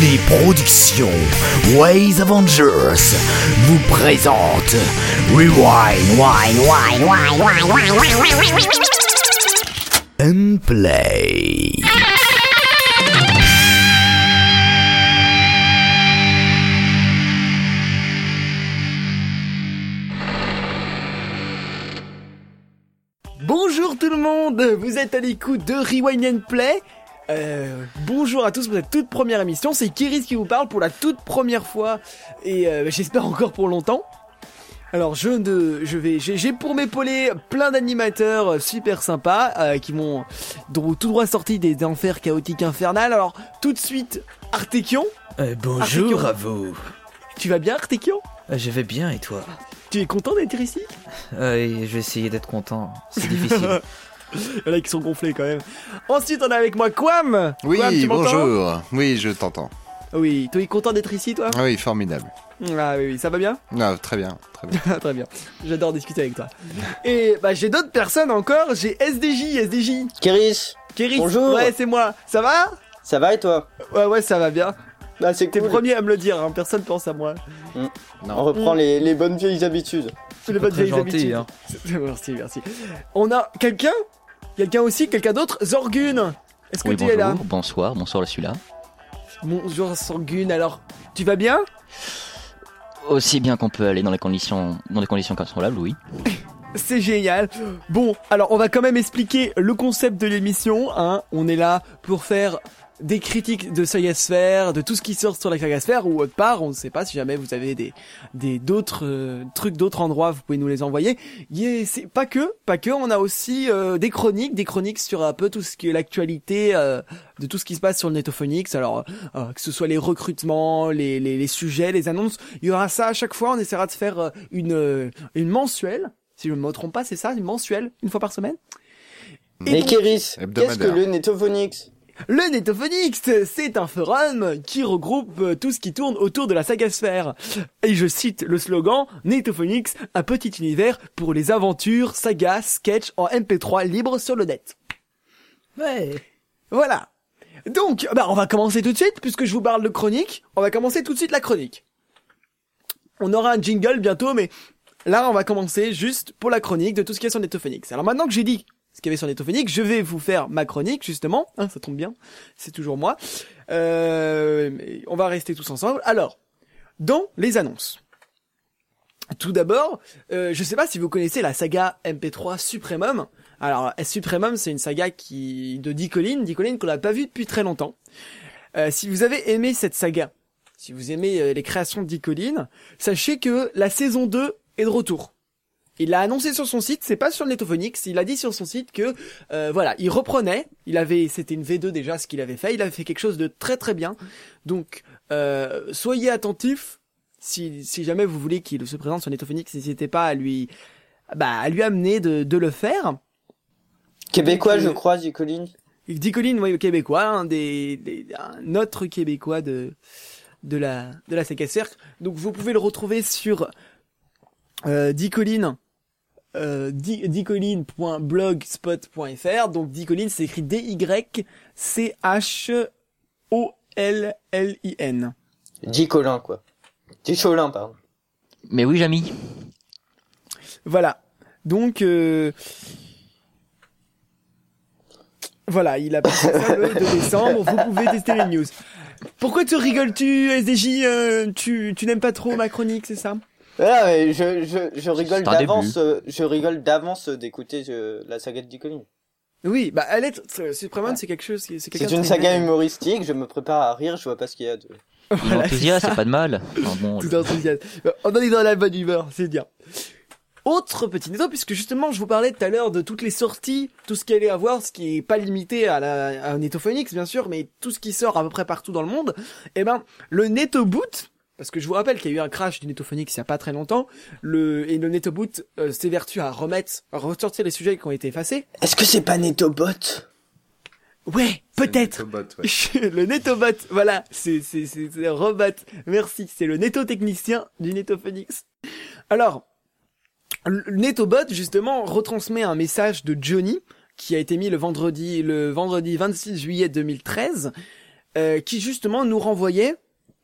Les productions Ways Avengers vous présentent Rewind, Wine, Wine, Wine, Wine, Wine, Wine, Wine, and Play. Bonjour tout le monde, vous êtes à l'écoute de Rewind and Play. Euh, bonjour à tous pour cette toute première émission, c'est Kiris qui vous parle pour la toute première fois et euh, j'espère encore pour longtemps. Alors je ne, je vais, j'ai pour m'épauler plein d'animateurs super sympas euh, qui dro- tout droit sortis des enfers chaotiques infernales. Alors tout de suite Artekion, Euh, bonjour Artekion. à vous. tu vas bien Artekion? Je vais bien et toi? Tu es content d'être ici? Euh, Je vais essayer d'être content. C'est difficile. Il y en a qui sont gonflés quand même. Ensuite on a avec moi Quam. Oui, Quam, tu m'entends bonjour. Oui, je t'entends. Oui, tu es content d'être ici toi Oui, formidable. Ah oui, oui, ça va bien? Ah, très bien, très bien. Très bien. J'adore discuter avec toi. Et bah j'ai d'autres personnes encore. J'ai SDJ, SDJ. Kéris, Kéris. Bonjour. Ouais, c'est moi. Ça va? Ça va et toi? Ouais, ouais, ça va bien. Bah c'est T'es le cool. premier à me le dire. Hein. Personne pense à moi. On reprend les, les bonnes vieilles habitudes. Les bonnes vieilles gentil, habitudes. hein. Merci, merci. On a quelqu'un? Quelqu'un aussi Quelqu'un d'autre Zorgun. Est-ce que Oui, tu bonjour, es là bonsoir, bonsoir, je suis là. Bonjour Zorgun. Alors, tu vas bien? Aussi bien qu'on peut aller dans les conditions, dans des conditions contrôlables, oui. C'est génial. Bon, alors on va quand même expliquer le concept de l'émission. Hein. On est là pour faire des critiques de Sagasphère, de tout ce qui sort sur la Sagasphère ou autre part. On ne sait pas si jamais vous avez des des d'autres euh, trucs d'autres endroits, vous pouvez nous les envoyer. Yeah, c'est pas que, pas que. On a aussi euh, des chroniques, des chroniques sur un peu tout ce qui est l'actualité euh, de tout ce qui se passe sur le Netophonix. Alors euh, que ce soit les recrutements, les, les les sujets, les annonces, il y aura ça à chaque fois. On essaiera de faire euh, une euh, une mensuelle si je ne me trompe pas, c'est ça, une mensuelle, une fois par semaine. Et Mais Kéris, qu'est-ce que Hebdomadaire. le Netophonix le Netophonix, c'est un forum qui regroupe tout ce qui tourne autour de la sagasphère. Et je cite le slogan Netophonix, un petit univers pour les aventures, sagas, sketch en MP3 libre sur le net. Ouais. Voilà. Donc, bah, on va commencer tout de suite, puisque je vous parle de chronique. On va commencer tout de suite la chronique. On aura un jingle bientôt, mais là, on va commencer juste pour la chronique de tout ce qu'il y a sur Netophonix. Alors maintenant que j'ai dit ce qu'il y avait sur Netophonix, je vais vous faire ma chronique, justement. Hein, ça tombe bien. C'est toujours moi. Euh, on va rester tous ensemble. Alors, dans les annonces. Tout d'abord, euh, je sais pas si vous connaissez la saga MP3 Supremum. Alors, Supremum, c'est une saga qui de Dicoline, Dicoline qu'on n'a pas vue depuis très longtemps. Euh, si vous avez aimé cette saga, si vous aimez euh, les créations de Dicoline, sachez que la saison 2 est de retour. Il l'a annoncé sur son site, c'est pas sur le Netophonix, il a dit sur son site que euh, voilà, il reprenait, il avait c'était une V2 déjà ce qu'il avait fait, il avait fait quelque chose de très très bien. Donc euh, soyez attentifs si, si jamais vous voulez qu'il se présente sur Netophonix, n'hésitez pas à lui bah à lui amener de, de le faire. Québécois, Donc, euh, je crois, dit Colline. Dicoline, oui, québécois, un des, des un autre québécois de de la de la CKSR. Donc vous pouvez le retrouver sur euh, Dicoline euh, dicoline.blogspot.fr. Donc Dicoline, c'est écrit D Y C H O L L I N. Dit Colin, quoi. Dit Cholin, pardon. Mais oui, Jamy. Voilà. Donc euh, voilà, il a passé ça le 2 décembre. Vous pouvez tester les news. Pourquoi te rigoles-tu, SDJ euh, Tu, tu n'aimes pas trop ma chronique, c'est ça? Ah, mais je, je, je rigole d'avance, euh, je rigole d'avance d'écouter euh, la saga de Dicoline. Oui, bah elle est euh, Supremon, c'est quelque chose, c'est quelqu'un C'est une saga humoristique, je me prépare à rire, je vois pas ce qu'il y a de... Voilà, L'enthousiasme, c'est pas de mal. Enfin, bon, Tout enthousiasme. On en est dans la bonne humeur, c'est bien. Autre petit détail, puisque justement je vous parlais tout à l'heure de toutes les sorties, tout ce qu'il allait avoir, ce qui est pas limité à la à un Netophonix bien sûr, mais tout ce qui sort à peu près partout dans le monde, eh ben le Netoboot, parce que je vous rappelle qu'il y a eu un crash du Netophonix il y a pas très longtemps, le et le Netoboot euh, s'évertue à remettre, à ressortir les sujets qui ont été effacés. Est-ce que c'est pas Netobot? Ouais, peut-être. Ouais. le Netobot, voilà, c'est c'est c'est robot. Merci, c'est le Netotechnicien du Netophonix. Alors, le Netobot justement retransmet un message de Johnny qui a été mis le vendredi le vendredi 26 juillet 2013 euh, qui justement nous renvoyait.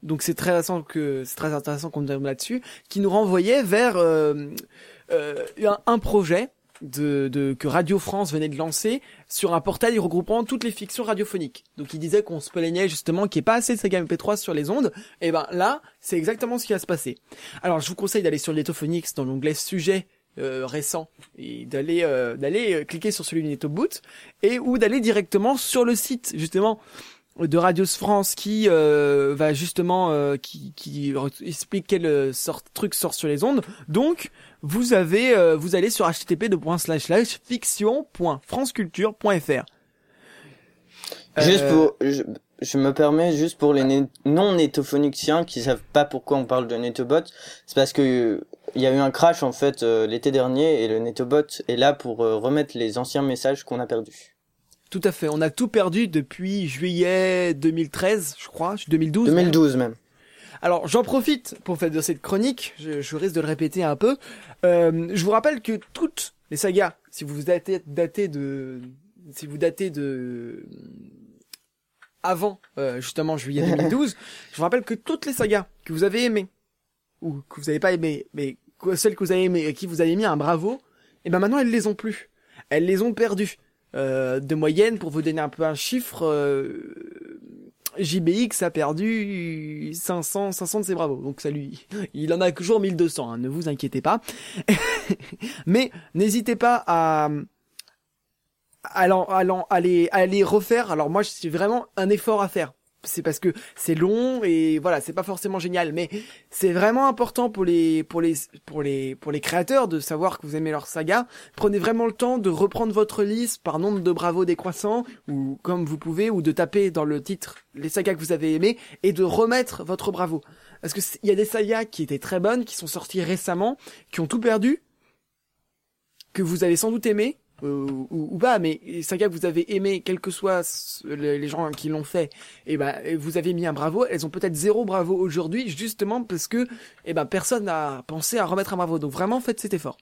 Donc c'est très intéressant que c'est très intéressant qu'on termine là-dessus, qui nous renvoyait vers euh, euh, un, projet de, de que Radio France venait de lancer sur un portail regroupant toutes les fictions radiophoniques. Donc il disait qu'on se plaignait justement qu'il n'y ait pas assez de saga MP3 sur les ondes. Et ben là, c'est exactement ce qui va se passer. Alors je vous conseille d'aller sur Netophonix dans l'onglet sujet euh, récent et d'aller euh, d'aller euh, cliquer sur celui de Netoboot et ou d'aller directement sur le site justement de Radios France qui euh, va justement euh, qui, qui explique quel euh, sort truc sort sur les ondes. Donc vous avez euh, vous allez sur http://fiction.franceculture.fr. Juste Euh, pour, je, je me permets juste pour les né- non-nétophoniciens qui savent pas pourquoi on parle de Netobot, c'est parce que il y a eu un crash en fait euh, l'été dernier et le Netobot est là pour remettre les anciens messages qu'on a perdus. Tout à fait. On a tout perdu depuis juillet 2013, je crois, 2012. 2012 même. Alors j'en profite pour faire de cette chronique, je, je risque de le répéter un peu. Euh, je vous rappelle que toutes les sagas, si vous datez, datez de, si vous datez de avant euh, justement juillet 2012, je vous rappelle que toutes les sagas que vous avez aimées ou que vous n'avez pas aimées, mais celles que vous avez aimées et qui vous avez mis un bravo, et ben maintenant elles les ont plus, elles les ont perdues. Euh, de moyenne, pour vous donner un peu un chiffre, euh, JBX a perdu 500, 500 de ses bravos. Donc ça lui, il en a toujours 1200, hein, ne vous inquiétez pas. Mais n'hésitez pas à, à les, à les refaire. Alors moi, c'est vraiment un effort à faire. C'est parce que c'est long et voilà, c'est pas forcément génial, mais c'est vraiment important pour les pour les pour les pour les créateurs de savoir que vous aimez leur saga. Prenez vraiment le temps de reprendre votre liste par nombre de bravos décroissants ou comme vous pouvez ou de taper dans le titre les sagas que vous avez aimés et de remettre votre bravo. Parce que il y a des sagas qui étaient très bonnes, qui sont sorties récemment, qui ont tout perdu, que vous avez sans doute aimé ou, ou pas, mais les sagas que vous avez aimé, quels que soient les, les gens qui l'ont fait, et ben et vous avez mis un bravo. Elles ont peut-être zéro bravo aujourd'hui, justement parce que eh ben personne n'a pensé à remettre un bravo. Donc vraiment faites cet effort.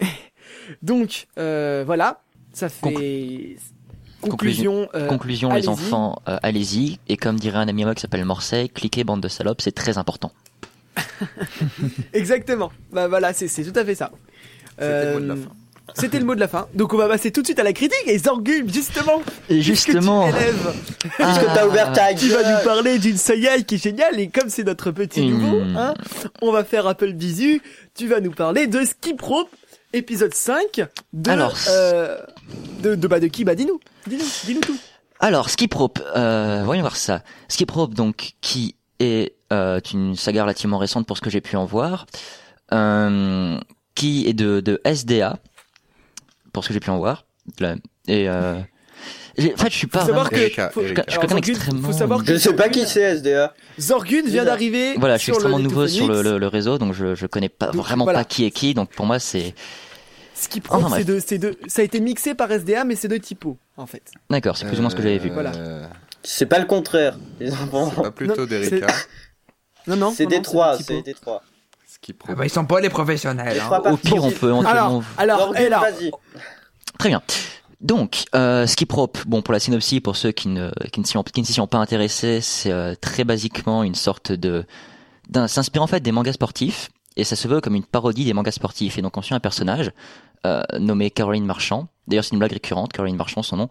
Donc euh, voilà, ça fait conclusion. euh, Conclusion, les allez-y. enfants, euh, allez-y. Et comme dirait un ami à moi qui s'appelle Morseille, cliquez bande de salopes, c'est très important. Exactement. Bah voilà, c'est c'est tout à fait ça. C'était le mot de la Euh, fin. C'était le mot de la fin. Donc on va passer tout de suite à la critique et Zorgul, justement. Et puisque tu justement, élèves, Puisque t'as ouvert ta tu vas nous parler d'une saga qui est géniale et comme c'est notre petit Mmh. nouveau, hein, on va faire Apple Bisu. Tu vas nous parler de Skip Rope, épisode 5 de Alors, euh, de, de bah de qui? Bah dis-nous, dis-nous, dis-nous tout. Alors, Skip Rope, euh, voyons voir ça. Skip Rope, donc, qui est euh, une saga relativement récente pour ce que j'ai pu en voir, euh, qui est de, de SDA, pour ce que j'ai pu en voir. Là. Et euh, en fait, je suis pas Faut savoir vraiment- que Erika, faut, Erika. Je connais Zorgun, extrêmement- faut savoir que Je sais pas qui c'est SDA. Zorgun vient d'arriver. Voilà, je suis extrêmement nouveau sur le, Netophonix. le, le réseau, donc je, je connais pas Donc, vraiment voilà. pas qui est qui, donc pour moi c'est Skip Rope, Enfin, bref. c'est de, c'est de, ça a été mixé par SDA, mais c'est de typo, en fait. d'accord, c'est plus ou moins ce que j'avais vu. Euh, Voilà. C'est pas le contraire. C'est pas plutôt Non, d'Erika. Non, non. C'est des trois, c'est des trois. Skip Ah bah, ils sont pas les professionnels. Hein. trois Au pire, on peut éventuellement Alors, alors, et là. Très bien. Donc, euh, Skip Rope, bon pour la synopsis, pour ceux qui ne qui ne s'y ont, qui ne s'y sont pas intéressés, c'est euh, très basiquement une sorte de d'un s'inspire en fait des mangas sportifs et ça se veut comme une parodie des mangas sportifs et donc on suit un personnage euh, nommé Caroline Marchand. D'ailleurs, c'est une blague récurrente, Caroline Marchand, son nom,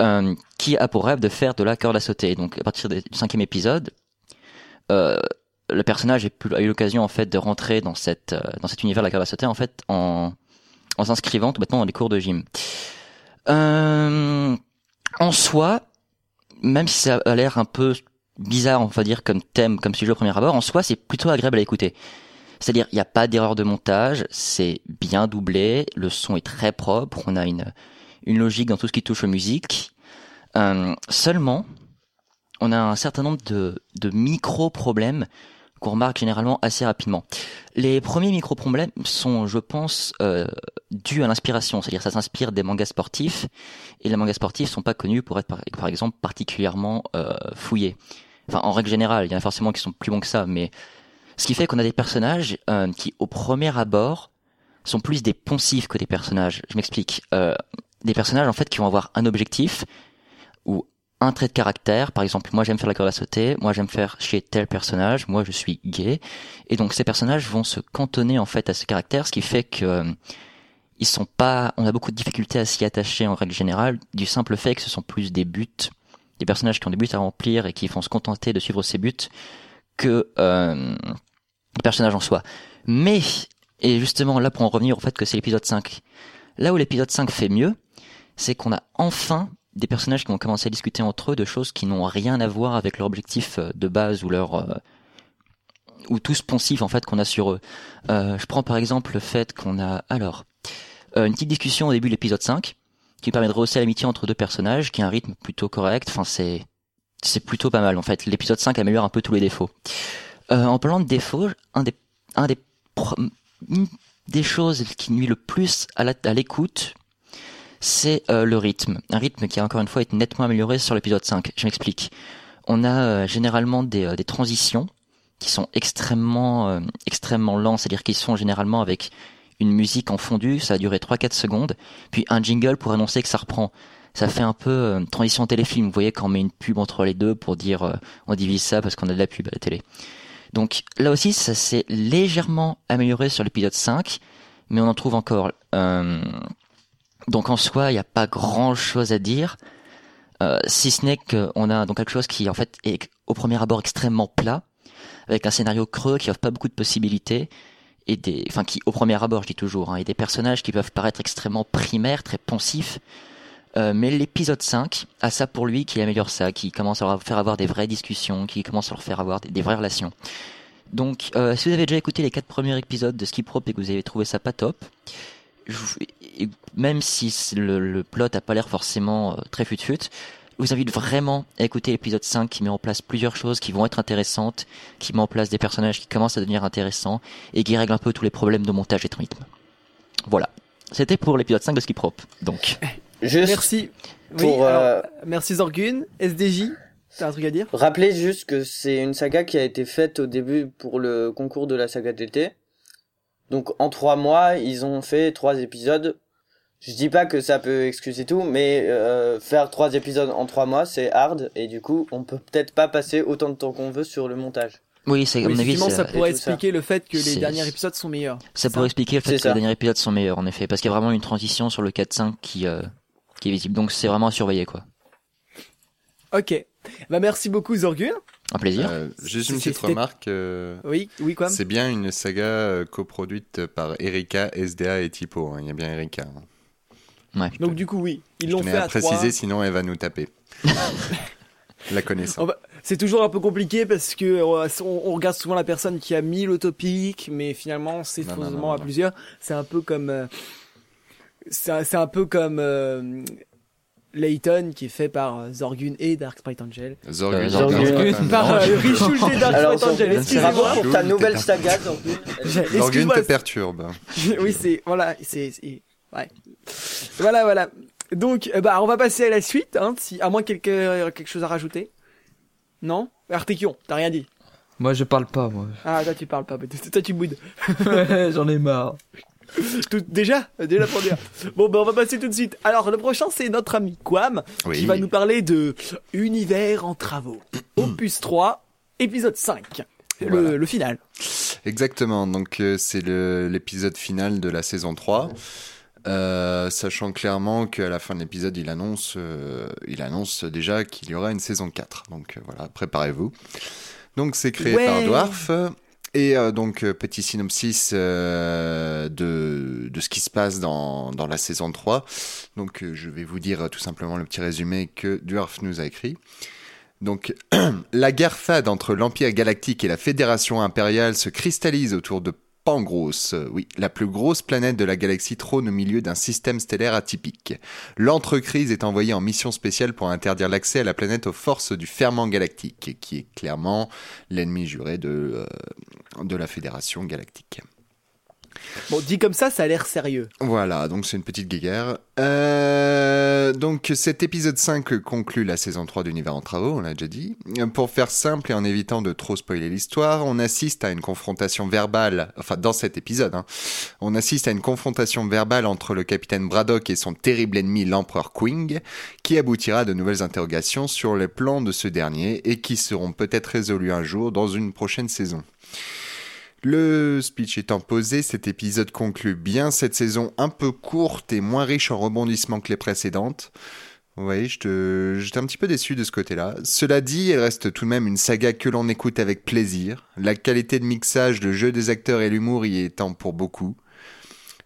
euh, qui a pour rêve de faire de la corde à sauter. Donc, à partir du cinquième épisode, euh, le personnage a, eu l'occasion en fait de rentrer dans euh, cet univers de la sauter en fait en s'inscrivant tout bêtement dans les cours de gym. Euh, en soi, même si ça a l'air un peu bizarre, on va dire, comme thème, comme sujet au premier abord, en soi, c'est plutôt agréable à écouter. C'est-à-dire, il n'y a pas d'erreur de montage, c'est bien doublé, le son est très propre, on a une, logique dans tout ce qui touche aux musiques. Euh, seulement, on a un certain nombre de micro-problèmes qu'on remarque généralement assez rapidement. Les premiers micro-problèmes sont, je pense, euh, dus à l'inspiration, c'est-à-dire ça s'inspire des mangas sportifs, et les mangas sportifs sont pas connus pour être, par, exemple, particulièrement euh, fouillés. Enfin, en règle générale, il y en a forcément qui sont plus bons que ça, mais ce qui fait qu'on a des personnages euh, qui, au premier abord, sont plus des poncifs que des personnages. Je m'explique. Euh, des personnages, en fait, qui vont avoir un objectif, ou un trait de caractère. Par exemple, moi j'aime faire la corde à sauter, moi j'aime faire chez tel personnage, moi je suis gay. Et donc ces personnages vont se cantonner en fait à ce caractère, ce qui fait que euh, ils sont pas, on a beaucoup de difficultés à s'y attacher en règle générale, du simple fait que ce sont plus des buts, des personnages qui ont des buts à remplir et qui vont se contenter de suivre ces buts que euh, personnages en soi. Mais, et justement là pour en revenir au fait que c'est l'épisode 5, là où l'épisode 5 fait mieux, c'est qu'on a enfin des personnages qui vont commencer à discuter entre eux de choses qui n'ont rien à voir avec leur objectif euh, de base ou leur euh, ou tout ce en fait qu'on a sur eux. Euh, je prends par exemple le fait qu'on a alors euh, une petite discussion au début de l'épisode 5 qui permet de rehausser l'amitié entre deux personnages, qui a un rythme plutôt correct. Enfin c'est c'est plutôt pas mal en fait. L'épisode 5 améliore un peu tous les défauts. Euh, en parlant de défauts, un des un des une des choses qui nuit le plus à l'écoute, c'est euh, le rythme. Un rythme qui a encore une fois été nettement amélioré sur l'épisode 5. Je m'explique. On a euh, généralement des, euh, des transitions qui sont extrêmement euh, extrêmement lents, c'est-à-dire qu'ils sont généralement avec une musique en fondu, ça a duré 3-4 secondes, puis un jingle pour annoncer que ça reprend. Ça fait un peu euh, transition téléfilm, vous voyez quand on met une pub entre les deux pour dire on divise ça parce qu'on a de la pub à la télé. Donc là aussi ça s'est légèrement amélioré sur l'épisode 5, mais on en trouve encore. Euh, donc en soi, il n'y a pas grand chose à dire, euh, si ce n'est qu'on a donc quelque chose qui en fait est au premier abord extrêmement plat, avec un scénario creux qui offre pas beaucoup de possibilités, et des, enfin qui au premier abord, je dis toujours, hein, et des personnages qui peuvent paraître extrêmement primaires, très pensifs. Euh, mais l'épisode 5 a ça pour lui qui améliore ça, qui commence à leur faire avoir des vraies discussions, qui commence à leur faire avoir des, vraies relations. Donc, euh, si vous avez déjà écouté les quatre premiers épisodes de Skip Rope et que vous avez trouvé ça pas top, je et même si le, le plot a pas l'air forcément euh, très fut-fut, je vous invite vraiment à écouter l'épisode 5 qui met en place plusieurs choses qui vont être intéressantes, qui met en place des personnages qui commencent à devenir intéressants et qui règle un peu tous les problèmes de montage et de rythme. Voilà. C'était pour l'épisode 5 de Skip Rope. Donc, Juste Merci. Oui, pour alors, euh, merci Zorgun. SDJ, t'as un truc à dire? rappeler juste que c'est une saga qui a été faite au début pour le concours de la saga d'été. Donc en trois mois, ils ont fait trois épisodes. Je dis pas que ça peut excuser tout, mais euh, faire trois épisodes en trois mois, c'est hard et du coup, on peut peut-être pas passer autant de temps qu'on veut sur le montage. oui, c'est à mon avis, ça pourrait ça. expliquer le fait que les derniers épisodes sont meilleurs. Ça pourrait expliquer le fait que ça. les derniers épisodes sont meilleurs, en effet, parce qu'il y a vraiment une transition sur le 4-5 qui, euh, qui est visible. Donc c'est vraiment à surveiller, quoi. Ok. Bah merci beaucoup Zorgun. Un plaisir. Euh, juste une petite remarque. euh, Oui, oui quoi. c'est bien une saga coproduite par Erika, SDA et Typo. hein. Il y a bien Erika. hein. Ouais. Donc du coup oui, ils l'ont fait à à préciser, sinon elle va nous taper. La connaissant. On va- C'est toujours un peu compliqué parce que euh, on, on regarde souvent la personne qui a mis l'autopic, mais finalement c'est faussement à non. plusieurs. C'est un peu comme euh, c'est un, peu comme euh, Layton qui est fait par euh, Zorgun et Dark Sprite Angel. Zorgun. Euh, Zorgun. Zorgun. Par euh, Richult et Dark Alors, Sprite Angel. Zorgun, Excusez-moi. pour ta nouvelle saga, Zorgun. Zorgun te perturbe. oui, c'est voilà, c'est c'est- ouais. Voilà, voilà. Donc, euh, bah, on va passer à la suite, hein, si à moins quelque quelque chose à rajouter. Non, Artekion, t'as rien dit? Moi, je parle pas, moi. Ah, toi tu parles pas, toi tu boudes. J'en ai marre. Tout, déjà, déjà pour dire. Bon, ben on va passer tout de suite. Alors, le prochain, c'est notre ami Quam, Oui. qui va nous parler de Univers en travaux. Opus 3, épisode 5. Le, Voilà. le final. Exactement, donc euh, c'est l'épisode final de la saison 3. Euh, sachant clairement qu'à la fin de l'épisode, il annonce, euh, il annonce déjà qu'il y aura une saison 4. Donc euh, voilà, préparez-vous. Donc c'est créé Ouais. par Dwarf. Et euh, donc, petit synopsis euh, de, de ce qui se passe dans, dans la saison 3. Donc, euh, je vais vous dire tout simplement le petit résumé que Dwarf nous a écrit. Donc, la guerre fade entre l'Empire galactique et la Fédération impériale se cristallise autour de Pangros, euh, oui, la plus grosse planète de la galaxie trône au milieu d'un système stellaire atypique. L'entrecrise est envoyée en mission spéciale pour interdire l'accès à la planète aux forces du ferment galactique, qui est clairement l'ennemi juré de, euh, de la Fédération galactique. Bon, dit comme ça, ça a l'air sérieux. Voilà, donc c'est une petite guéguerre. Euh, donc cet épisode 5 conclut la saison 3 d'Univers en travaux, on l'a déjà dit. Pour faire simple et en évitant de trop spoiler l'histoire, on assiste à une confrontation verbale, enfin dans cet épisode, hein, on assiste à une confrontation verbale entre le capitaine Braddock et son terrible ennemi l'empereur Quing, qui aboutira à de nouvelles interrogations sur les plans de ce dernier et qui seront peut-être résolues un jour dans une prochaine saison. Le speech étant posé, cet épisode conclut bien cette saison un peu courte et moins riche en rebondissements que les précédentes. Te- j'étais un petit peu déçu de ce côté-là. Cela dit, elle reste tout de même une saga que l'on écoute avec plaisir. La qualité de mixage, le jeu des acteurs et l'humour y étant pour beaucoup.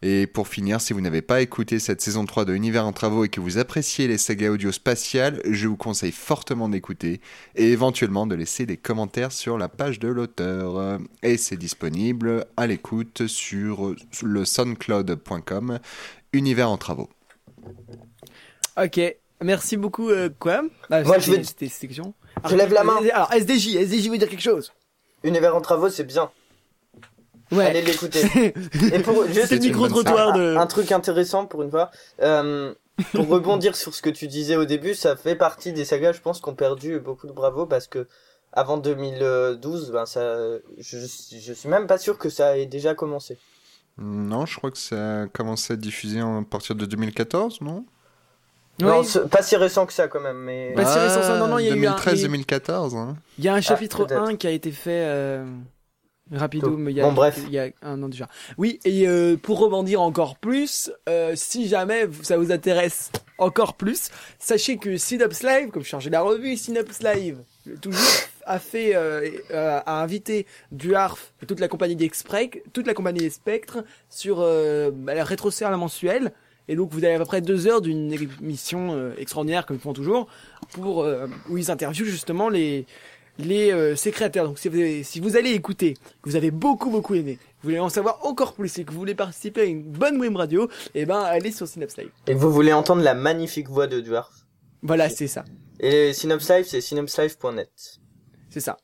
Et pour finir, si vous n'avez pas écouté cette saison 3 de Univers en travaux et que vous appréciez les sagas audio spatiales, je vous conseille fortement d'écouter et éventuellement de laisser des commentaires sur la page de l'auteur. Et c'est disponible à l'écoute sur le soundcloud.com Univers en travaux. Ok, merci beaucoup, euh, quoi? Ah, Moi, je vais- C'était c'était question. Je lève la main. Alors, SDJ, SDJ veut dire quelque chose. Univers en travaux, c'est bien. Allez Ouais. l'écouter. Et pour juste C'est le une micro-trottoir un, de... un truc intéressant pour une fois. Euh, pour rebondir sur ce que tu disais au début, ça fait partie des sagas, je pense, qui ont perdu beaucoup de bravo parce que avant 2012, ben ça, je, je suis même pas sûr que ça ait déjà commencé. Non, je crois que ça a commencé à diffuser à partir de 2014, non? Non, Oui. pas si récent que ça quand même, mais Pas si récent, ça, non, non, il y a eu un- 2013-2014. Hein. Il y a un chapitre peut-être. 1 qui a été fait euh, rapido, Tôt. mais il y a, Bon, bref. il y a un an déjà. Oui, et euh, pour rebondir encore plus, euh, si jamais ça vous intéresse encore plus, sachez que Synops Live, comme je chargé la revue, Synops Live, toujours a fait, euh, euh, a invité Duarf et toute la compagnie des Spectres, toute la compagnie des Spectres sur euh, bah, la rétrocère la mensuelle. Et donc vous avez à peu près deux heures d'une émission euh, extraordinaire comme ils font toujours, pour euh, où ils interviewent justement les les euh, ses créateurs. Donc si vous, avez- si vous allez écouter, que vous avez beaucoup beaucoup aimé, vous voulez en savoir encore plus et que vous voulez participer à une bonne web radio, et ben allez sur Synops Live. et que vous voulez entendre la magnifique voix de Dwarf. Voilà, c'est ça, Et Synops Live, c'est synopslive.net. c'est ça.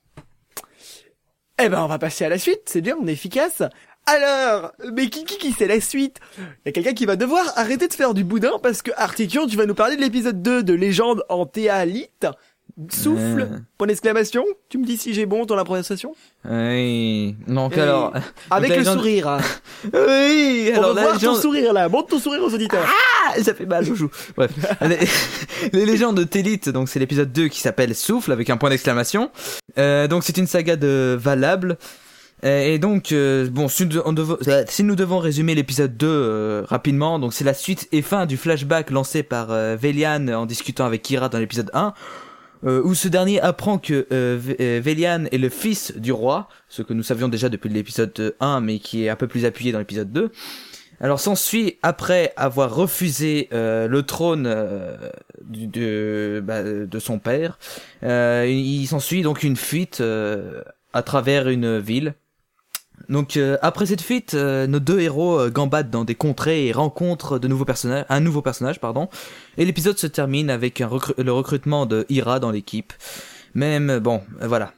Eh ben on va passer à la suite, c'est bien, on est efficace. Alors, mais qui qui qui c'est la suite? Il y a quelqu'un qui va devoir arrêter de faire du boudin parce que Artikion, tu vas nous parler de l'épisode 2 de Légende en théalite. Souffle, Euh. point d'exclamation. Tu me dis si j'ai bon dans la prononciation Oui. Donc Et- alors. Avec le légende- sourire. hein. Oui. On Alors la voir ton sourire là, montre ton sourire aux auditeurs. Ah, ça fait mal, joujou. Bref. les, les légendes de Télite, donc c'est l'épisode 2 qui s'appelle Souffle avec un point d'exclamation. Euh, donc c'est une saga de Valable. Euh, Et donc, euh, bon, si nous, on devo- euh, si nous devons résumer l'épisode 2 euh, rapidement, donc c'est la suite et fin du flashback lancé par euh, Velian en discutant avec Kira dans l'épisode 1, euh, où ce dernier apprend que euh, euh, est le fils du roi, ce que nous savions déjà depuis l'épisode 1, mais qui est un peu plus appuyé dans l'épisode 2. Alors s'ensuit, après avoir refusé euh, le trône euh, du- de, bah, de son père, euh, il s'ensuit donc une fuite euh, à travers une ville. Donc euh, après cette fuite, euh, nos deux héros euh, gambadent dans des contrées et rencontrent de nouveaux personnages, un nouveau personnage, pardon. Et l'épisode se termine avec le recrutement de Ira dans l'équipe. Même bon, euh, voilà.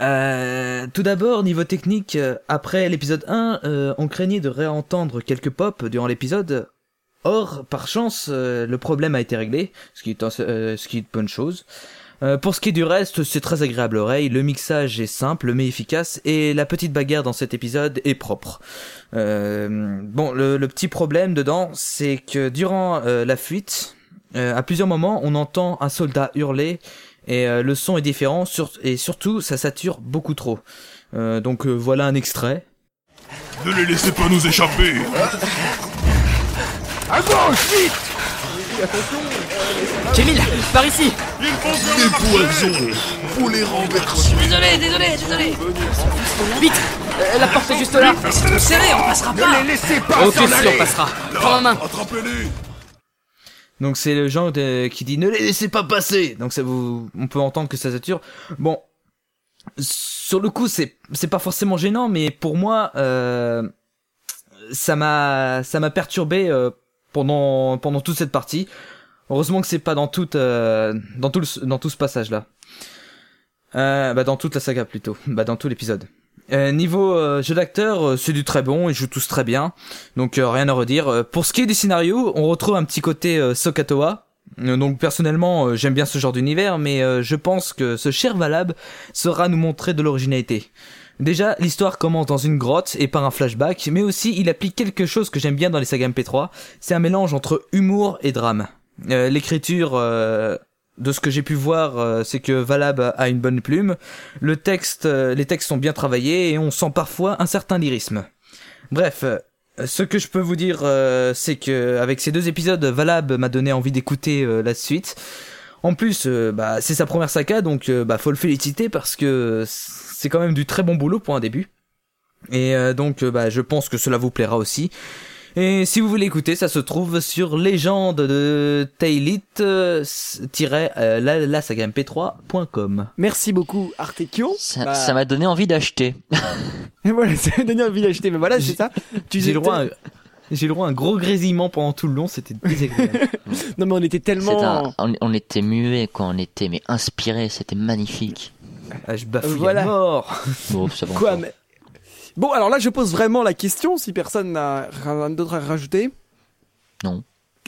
Euh, tout d'abord, niveau technique, après l'épisode 1, euh, on craignait de réentendre quelques pop durant l'épisode. Or, par chance, le problème a été réglé, ce qui est, ce qui est une bonne chose. Euh, pour ce qui est du reste, c'est très agréable à l'oreille, le mixage est simple mais efficace, et la petite bagarre dans cet épisode est propre. Euh, bon, le, le petit problème dedans, c'est que durant euh, la fuite, euh, à plusieurs moments, on entend un soldat hurler, et euh, le son est différent, sur- et surtout, ça sature beaucoup trop. Euh, donc euh, voilà un extrait. Ne les laissez pas nous échapper À gauche, vite Kémil, par ici. Des poisons Vous les renversez Désolé, désolé, désolé. Vite Euh, La porte est juste là. C'est trop serré, on passera pas. Ne les laissez pas Ok, si, on passera. Prends ma main. Attrapez-les. Donc c'est le genre de- qui dit ne les laissez pas passer. Donc ça vous, on peut entendre que ça sature. Bon, sur le coup c'est c'est pas forcément gênant, mais pour moi euh, ça m'a ça m'a perturbé euh, pendant pendant toute cette partie. Heureusement que c'est pas dans toute euh, dans tout le- dans tout ce passage là. Euh, bah dans toute la saga plutôt, bah dans tout l'épisode. Euh, niveau euh, jeu d'acteur, euh, c'est du très bon, ils jouent tous très bien, donc euh, rien à redire. Pour ce qui est du scénario, on retrouve un petit côté Sokatoa. Donc personnellement, j'aime bien ce genre d'univers, mais je pense que ce cher Valab saura nous montrer de l'originalité. Déjà, l'histoire commence dans une grotte et par un flashback, mais aussi il applique quelque chose que j'aime bien dans les sagas MP3, c'est un mélange entre humour et drame. Euh, L'écriture, euh, de ce que j'ai pu voir, euh, c'est que Valab a une bonne plume, le texte, euh, les textes sont bien travaillés et on sent parfois un certain lyrisme. Bref, euh, ce que je peux vous dire, c'est que avec ces deux épisodes, Valab m'a donné envie d'écouter la suite. En plus, bah, c'est sa première saga, donc bah, faut le féliciter parce que c'est quand même du très bon boulot pour un début. Et donc, bah, je pense que cela vous plaira aussi. Et si vous voulez écouter, ça se trouve sur légende de Tailit-la saga mp3.com. Merci beaucoup, Artekio. Ça Bah, ça m'a donné envie d'acheter. Et voilà, ça m'a donné envie d'acheter. Mais voilà, c'est ça. Tu J'ai le droit, à un- j'ai le droit à un gros grésillement pendant tout le long, c'était désagréable. Non, mais on était C'était tellement. un- on, on était muets, quoi. On était mais inspirés. C'était magnifique. ah, je bafouille Voilà. à mort. Bon, Quoi, mais. Bon, alors là, je pose vraiment la question, si personne n'a rien d'autre à rajouter. Non.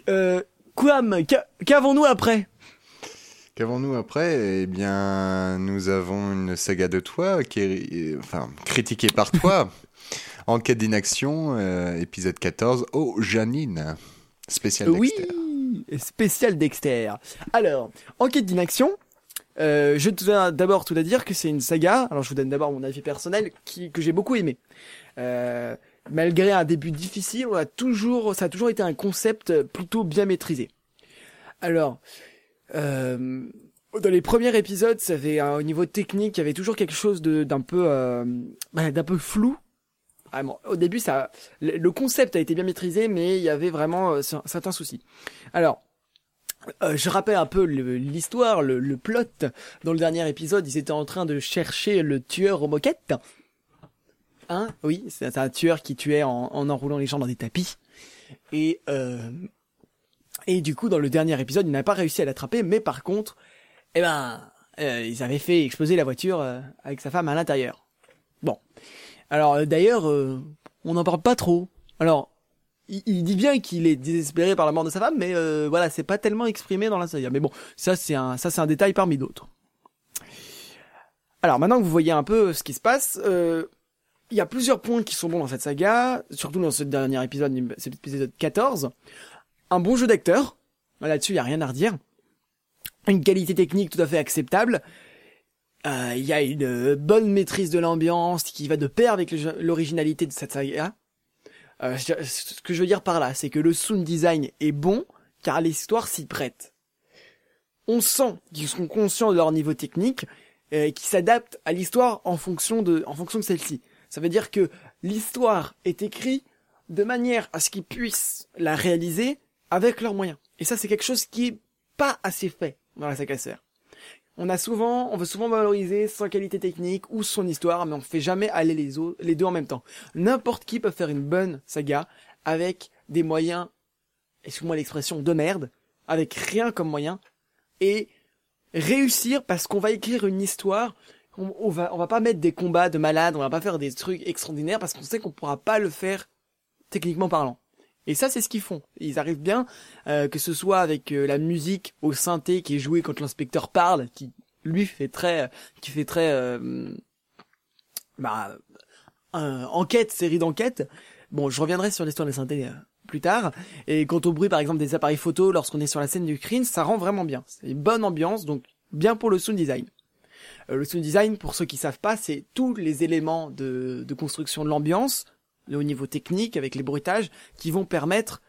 Euh, Quam, qu'a- qu'avons-nous après? Qu'avons-nous après? Eh bien, nous avons une saga de toi qui est, enfin, critiquée par toi. Enquête d'inaction, euh, épisode 14. Oh, Janine. Spécial Oui, Dexter. spécial Dexter. Alors, enquête d'inaction. Euh, je dois d'abord tout à dire que c'est une saga. Alors, je vous donne d'abord mon avis personnel qui, que j'ai beaucoup aimé. Euh, malgré un début difficile, on a toujours, ça a toujours été un concept plutôt bien maîtrisé. Alors, euh, dans les premiers épisodes, ça avait un- au niveau technique, il y avait toujours quelque chose d'un peu, euh, bah, d'un peu flou. Vraiment. Au début, ça, le concept a été bien maîtrisé, mais il y avait vraiment euh, cer- certains soucis. Alors, euh, je rappelle un peu l'histoire, le, le plot. Dans le dernier épisode, ils étaient en train de chercher le tueur aux moquettes. Hein Oui, c'est un tueur qui tuait en, en enroulant les gens dans des tapis. Et euh, et du coup, dans le dernier épisode, ils n'avaient pas réussi à l'attraper, mais par contre, eh ben, euh, ils avaient fait exploser la voiture euh, avec sa femme à l'intérieur. Bon. Alors euh, d'ailleurs, on n'en parle pas trop. Alors, il, dit bien qu'il est désespéré par la mort de sa femme, mais euh, voilà, c'est pas tellement exprimé dans la saga. Mais bon, ça c'est un, ça c'est détail parmi d'autres. Alors maintenant que vous voyez un peu ce qui se passe, euh, il y a plusieurs points qui sont bons dans cette saga, surtout dans ce dernier épisode, c'est l'épisode 14. Un bon jeu d'acteur, là-dessus il y a rien à redire. Une qualité technique tout à fait acceptable. Euh, Il y a une euh, bonne maîtrise de l'ambiance qui va de pair avec l'originalité de cette saga. Euh, ce que je veux dire par là, c'est que le sound design est bon, car l'histoire s'y prête. On sent qu'ils sont conscients de leur niveau technique, euh, et qu'ils s'adaptent à l'histoire en fonction de, en fonction de celle-ci. Ça veut dire que l'histoire est écrite de manière à ce qu'ils puissent la réaliser avec leurs moyens. Et ça, c'est quelque chose qui est pas assez fait dans la saga. On a souvent, on veut souvent valoriser son qualité technique ou son histoire, mais on fait jamais aller les, deux en même temps. N'importe qui peut faire une bonne saga avec des moyens, excuse-moi l'expression, de merde, avec rien comme moyen, et réussir parce qu'on va écrire une histoire, on, on va, on va pas mettre des combats de malades, on va pas faire des trucs extraordinaires parce qu'on sait qu'on pourra pas le faire techniquement parlant. Et ça, c'est ce qu'ils font. Ils arrivent bien, euh, que ce soit avec euh, la musique au synthé qui est jouée quand l'inspecteur parle, qui lui fait très, qui fait très, euh, bah, euh, enquête, série d'enquête. Bon, je reviendrai sur l'histoire des synthés euh, plus tard. Et quant au bruit, par exemple, des appareils photo lorsqu'on est sur la scène du crime, ça rend vraiment bien. C'est une bonne ambiance, donc bien pour le sound design. Euh, le sound design, pour ceux qui savent pas, c'est tous les éléments de, de construction de l'ambiance, au niveau technique, avec les bruitages, qui vont permettre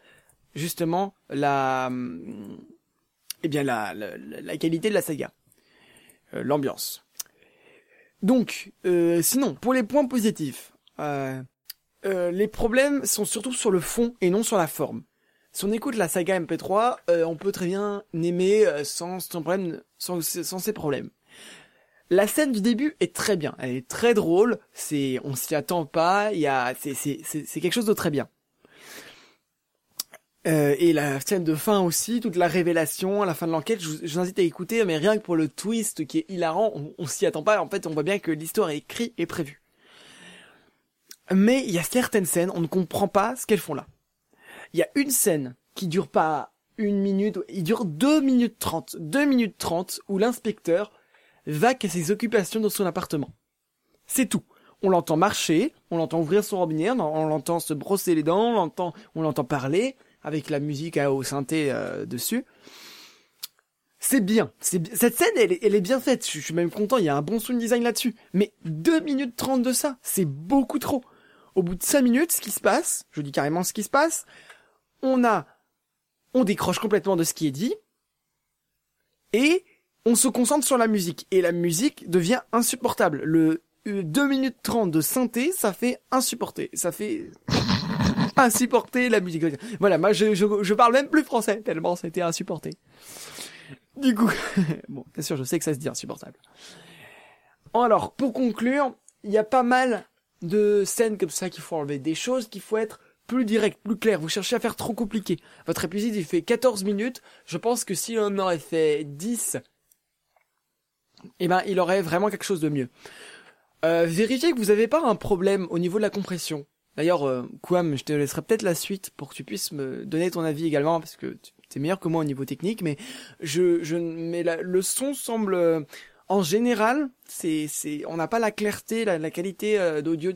justement la, hum, eh bien la, la, la qualité de la saga, Euh, l'ambiance. Donc, euh, sinon, pour les points positifs, euh, euh, les problèmes sont surtout sur le fond et non sur la forme. Si on écoute la saga MP3, euh, on peut très bien aimer euh, sans, sans problème, sans, sans ces problèmes. La scène du début est très bien, elle est très drôle, c'est, on s'y attend pas, il y a, c'est, c'est, quelque chose de très bien. Euh, et la scène de fin aussi, toute la révélation à la fin de l'enquête, je vous, je vous invite à écouter, mais rien que pour le twist qui est hilarant, on, on s'y attend pas, en fait on voit bien que l'histoire est écrite et prévue. Mais il y a certaines scènes, on ne comprend pas ce qu'elles font là. Il y a une scène qui dure pas une minute, il dure deux minutes trente, deux minutes trente, où l'inspecteur va qu'à ses occupations dans son appartement. C'est tout. On l'entend marcher, on l'entend ouvrir son robinet, on l'entend se brosser les dents, on l'entend, on l'entend parler avec la musique à au synthé euh, dessus. C'est bien. C'est cette scène, elle, est- elle est bien faite. Je, je suis même content. Il y a un bon sound design là-dessus. Mais 2 minutes 30 de ça, c'est beaucoup trop. Au bout de 5 minutes, ce qui se passe, je dis carrément ce qui se passe, on a, on décroche complètement de ce qui est dit et on se concentre sur la musique. Et la musique devient insupportable. Le euh, 2 minutes 30 de synthé, ça fait insupporter. Ça fait insupporter la musique. Voilà, moi je, je, je parle même plus français tellement c'était insupporté. Du coup, bon, bien sûr, je sais que ça se dit insupportable. Alors, pour conclure, il y a pas mal de scènes comme ça qu'il faut enlever, des choses qu'il faut être plus direct, plus clair. Vous cherchez à faire trop compliqué. Votre épisode, il fait 14 minutes. Je pense que si on aurait fait 10, eh ben, il aurait vraiment quelque chose de mieux. Euh, vérifiez que vous avez pas un problème au niveau de la compression. D'ailleurs, euh, je te laisserai peut-être la suite pour que tu puisses me donner ton avis également, parce que tu es meilleur que moi au niveau technique, mais je, je, mais la- le son semble, euh, en général, c'est, c'est, on n'a pas la clarté, la, la qualité euh, d'audio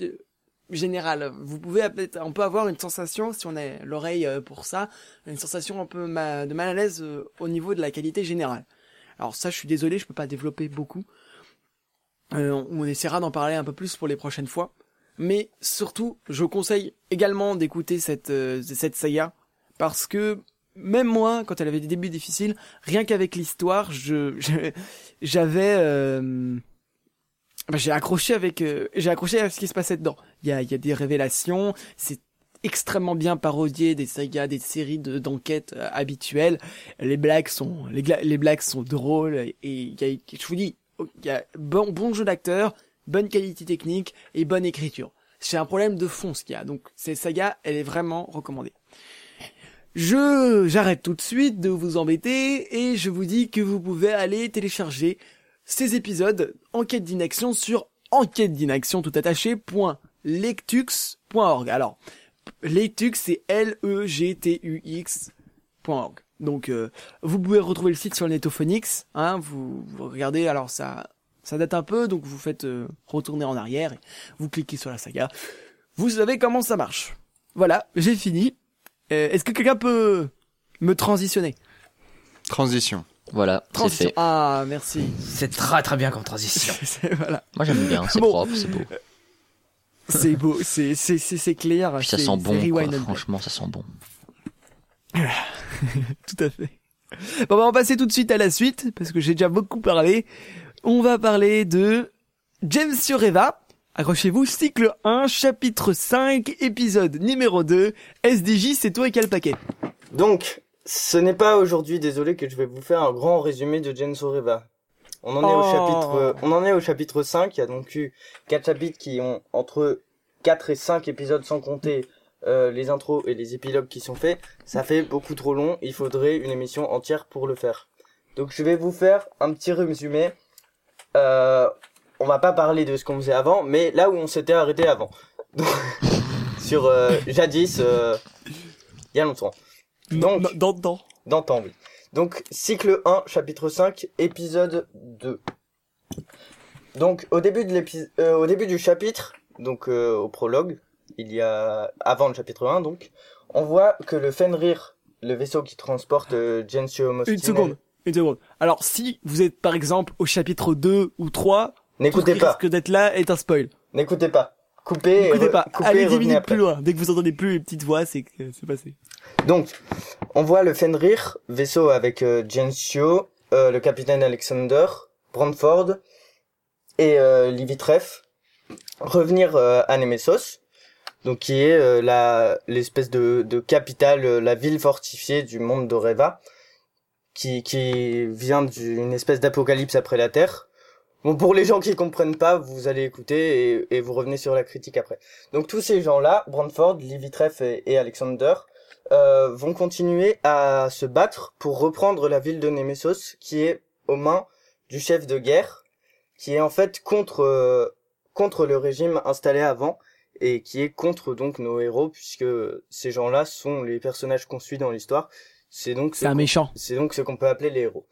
générale. Vous pouvez on peut avoir une sensation, si on a l'oreille euh, pour ça, une sensation un peu ma- de mal à l'aise au niveau de la qualité générale. Alors ça, je suis désolé, je peux pas développer beaucoup. Euh, on essaiera d'en parler un peu plus pour les prochaines fois. Mais surtout, je conseille également d'écouter cette euh, cette saga parce que même moi, quand elle avait des débuts difficiles, rien qu'avec l'histoire, j'avais euh, bah, j'ai accroché avec euh, j'ai accroché à ce qui se passait dedans. Il y a il y a des révélations, extrêmement bien parodié des sagas, des séries de d'enquêtes euh, habituelles. Les blagues sont les, blagues sont drôles et y a je vous dis il y a bon bon jeu d'acteur, bonne qualité technique et bonne écriture. C'est un problème de fond ce qu'il y a. Donc cette saga, elle est vraiment recommandée. Je j'arrête tout de suite de vous embêter et je vous dis que vous pouvez aller télécharger ces épisodes Enquête d'inaction sur enquête d'inaction tout. Alors Lectux c'est L E G T U X.org. Donc euh, vous pouvez retrouver le site sur le Netophonix, hein, vous, vous regardez alors ça ça date un peu donc vous faites euh, retourner en arrière et vous cliquez sur la saga. Vous savez comment ça marche. Voilà, j'ai fini. Euh, Est-ce que quelqu'un peut me transitionner? Transition. Voilà, Transition. fait. Ah, merci. C'est très très bien comme transition. C'est- voilà. Moi j'aime bien, c'est Bon. propre, c'est beau. C'est beau, c'est c'est c'est c'est clair. Puis ça sent bon, quoi. franchement ça sent bon. Tout à fait. Bon, bah, on va passer tout de suite à la suite, parce que j'ai déjà beaucoup parlé. On va parler de James Sureva. Accrochez-vous, cycle 1, chapitre 5, épisode numéro 2. SDJ, c'est toi et quel paquet Donc, ce n'est pas aujourd'hui, désolé, que je vais vous faire un grand résumé de Jen Soreva. On en est au Oh. chapitre, on en est au chapitre 5. Il y a donc eu quatre chapitres qui ont entre 4 et 5 épisodes sans compter euh, les intros et les épilogues qui sont faits. Ça fait beaucoup trop long. Il faudrait une émission entière pour le faire. Donc, je vais vous faire un petit résumé. Euh, on va pas parler de ce qu'on faisait avant, mais là où on s'était arrêté avant. Donc, sur euh, jadis, euh, il y a longtemps. Donc, Dans, dans. D'antan, oui. Donc, cycle 1, chapitre 5, épisode 2. Donc, au début, de l'épi- euh, au début du chapitre, donc euh, au prologue, il y a avant le chapitre 1, donc, on voit que le Fenrir, le vaisseau qui transporte euh, Gensio. Une seconde, une seconde. Alors, si vous êtes par exemple au chapitre 2 ou 3, tout ce N'écoutez qui pas, risque d'être là est un spoil. n'écoutez pas. Coupez, N'écoutez pas. Allez 10 revenez minutes après. plus loin. Dès que vous entendez plus les petites voix, c'est que c'est passé. Donc, on voit le Fenrir, vaisseau avec euh, Gensio, euh, le capitaine Alexander, Brandford et euh, Livitref revenir euh, à Nemesos, donc qui est euh, la l'espèce de, de capitale, euh, la ville fortifiée du monde d'Oreva, qui qui vient d'une espèce d'apocalypse après la Terre. Bon, pour les gens qui comprennent pas, vous allez écouter et, et vous revenez sur la critique après. Donc tous ces gens-là, Brandford, Livitref et, et Alexander, euh, vont continuer à se battre pour reprendre la ville de Nemesos, qui est aux mains du chef de guerre, qui est en fait contre euh, contre le régime installé avant et qui est contre donc nos héros puisque ces gens-là sont les personnages qu'on suit dans l'histoire. C'est donc C'est un méchant. c'est donc ce qu'on peut appeler les héros.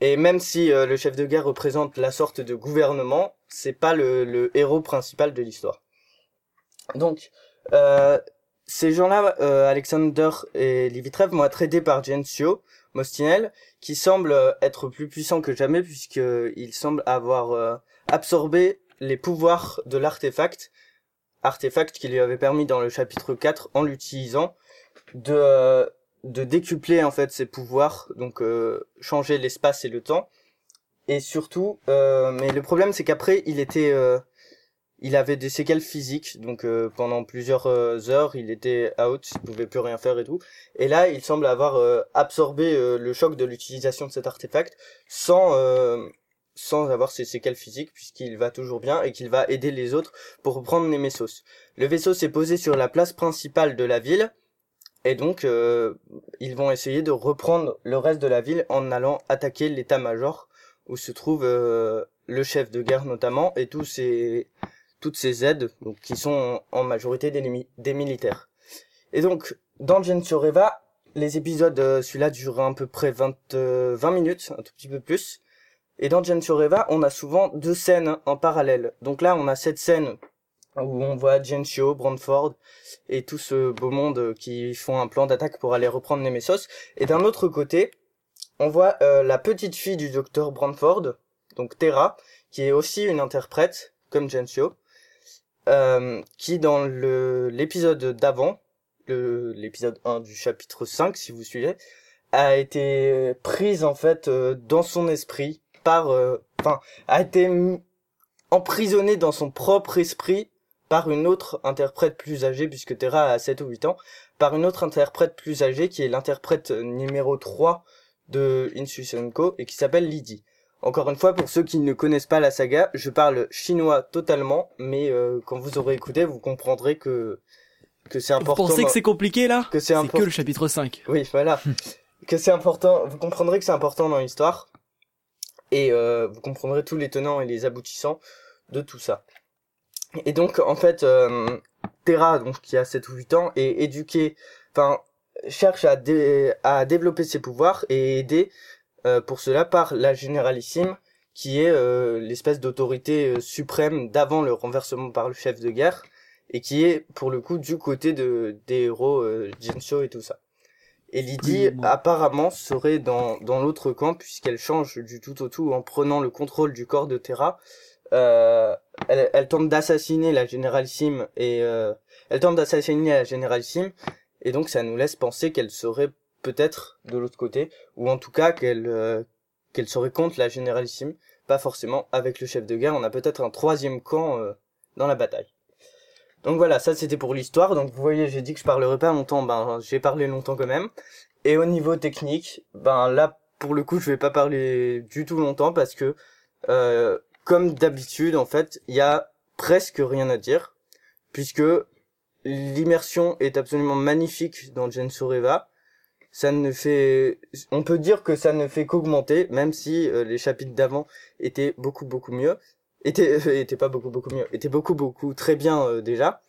Et même si euh, le chef de guerre représente la sorte de gouvernement, c'est pas le, le héros principal de l'histoire. Donc, euh, ces gens-là, euh, Alexander et Livitrev, vont être aidés par Gensio Mostinel, qui semble euh, être plus puissant que jamais puisqu'il semble avoir euh, absorbé les pouvoirs de l'artefact, artefact qui lui avait permis dans le chapitre 4, en l'utilisant, de, euh, de décupler en fait ses pouvoirs, donc euh, changer l'espace et le temps. Et surtout, euh, mais le problème c'est qu'après il était, euh, il avait des séquelles physiques, donc euh, pendant plusieurs heures il était out, il pouvait plus rien faire et tout. Et là il semble avoir euh, absorbé le choc de l'utilisation de cet artefact sans sans avoir ses séquelles physiques puisqu'il va toujours bien et qu'il va aider les autres pour reprendre Nemesos. Le vaisseau s'est posé sur la place principale de la ville et donc euh, ils vont essayer de reprendre le reste de la ville en allant attaquer l'état-major où se trouve euh, le chef de guerre notamment et tous ces toutes ces aides donc qui sont en majorité des, militaires. Et donc dans Gensureva, les épisodes euh, celui-là dure à peu près 20 euh, 20 minutes, un tout petit peu plus. Et dans Gensureva, on a souvent deux scènes en parallèle. Donc là, on a cette scène où on voit Gensio, Brandford et tout ce beau monde qui font un plan d'attaque pour aller reprendre Nemesos. Et d'un autre côté, on voit euh, la petite fille du docteur Brandford, donc Terra, qui est aussi une interprète, comme Gensio, euh, qui dans le l'épisode d'avant, l'épisode 1 du chapitre 5, si vous suivez, a été prise en fait euh, dans son esprit par... euh, Enfin, a été emprisonnée dans son propre esprit par une autre interprète plus âgée, puisque Terra a 7 ou 8 ans, par une autre interprète plus âgée qui est l'interprète numéro 3 de Insusenko et qui s'appelle Lydie. Encore une fois, pour ceux qui ne connaissent pas la saga, je parle chinois totalement, mais euh, quand vous aurez écouté, vous comprendrez que que c'est Vous important. pensez dans- que c'est compliqué là? que c'est que le chapitre 5. Oui, voilà. que c'est important. Vous comprendrez que c'est important dans l'histoire. Et euh, vous comprendrez tous les tenants et les aboutissants de tout ça. Et donc, en fait, euh, Terra, donc, qui a 7 ou 8 ans, est éduquée, enfin, cherche à, dé- à développer ses pouvoirs et aider euh, pour cela par la Généralissime, qui est euh, l'espèce d'autorité euh, suprême d'avant le renversement par le chef de guerre, et qui est, pour le coup, du côté de, des héros euh, Gensho et tout ça. Et Lydie, Oui, apparemment, serait dans, dans l'autre camp, puisqu'elle change du tout au tout en prenant le contrôle du corps de Terra. Euh, elle, tente d'assassiner la Généralissime et euh, elle tente d'assassiner la Généralissime et donc ça nous laisse penser qu'elle serait peut-être de l'autre côté ou en tout cas qu'elle euh, qu'elle serait contre la Généralissime, pas forcément avec le chef de guerre. On a peut-être un troisième camp euh, dans la bataille. Donc voilà, ça c'était pour l'histoire. Donc vous voyez, j'ai dit que je parlerais pas longtemps, ben j'ai parlé longtemps quand même. Et au niveau technique, ben là pour le coup je vais pas parler du tout longtemps parce que comme d'habitude en fait il y a presque rien à dire puisque l'immersion est absolument magnifique dans Gensureva. Ça ne fait, on peut dire que ça ne fait qu'augmenter, même si euh, les chapitres d'avant étaient beaucoup beaucoup mieux, étaient, étaient pas beaucoup beaucoup mieux, étaient beaucoup beaucoup très bien euh, déjà.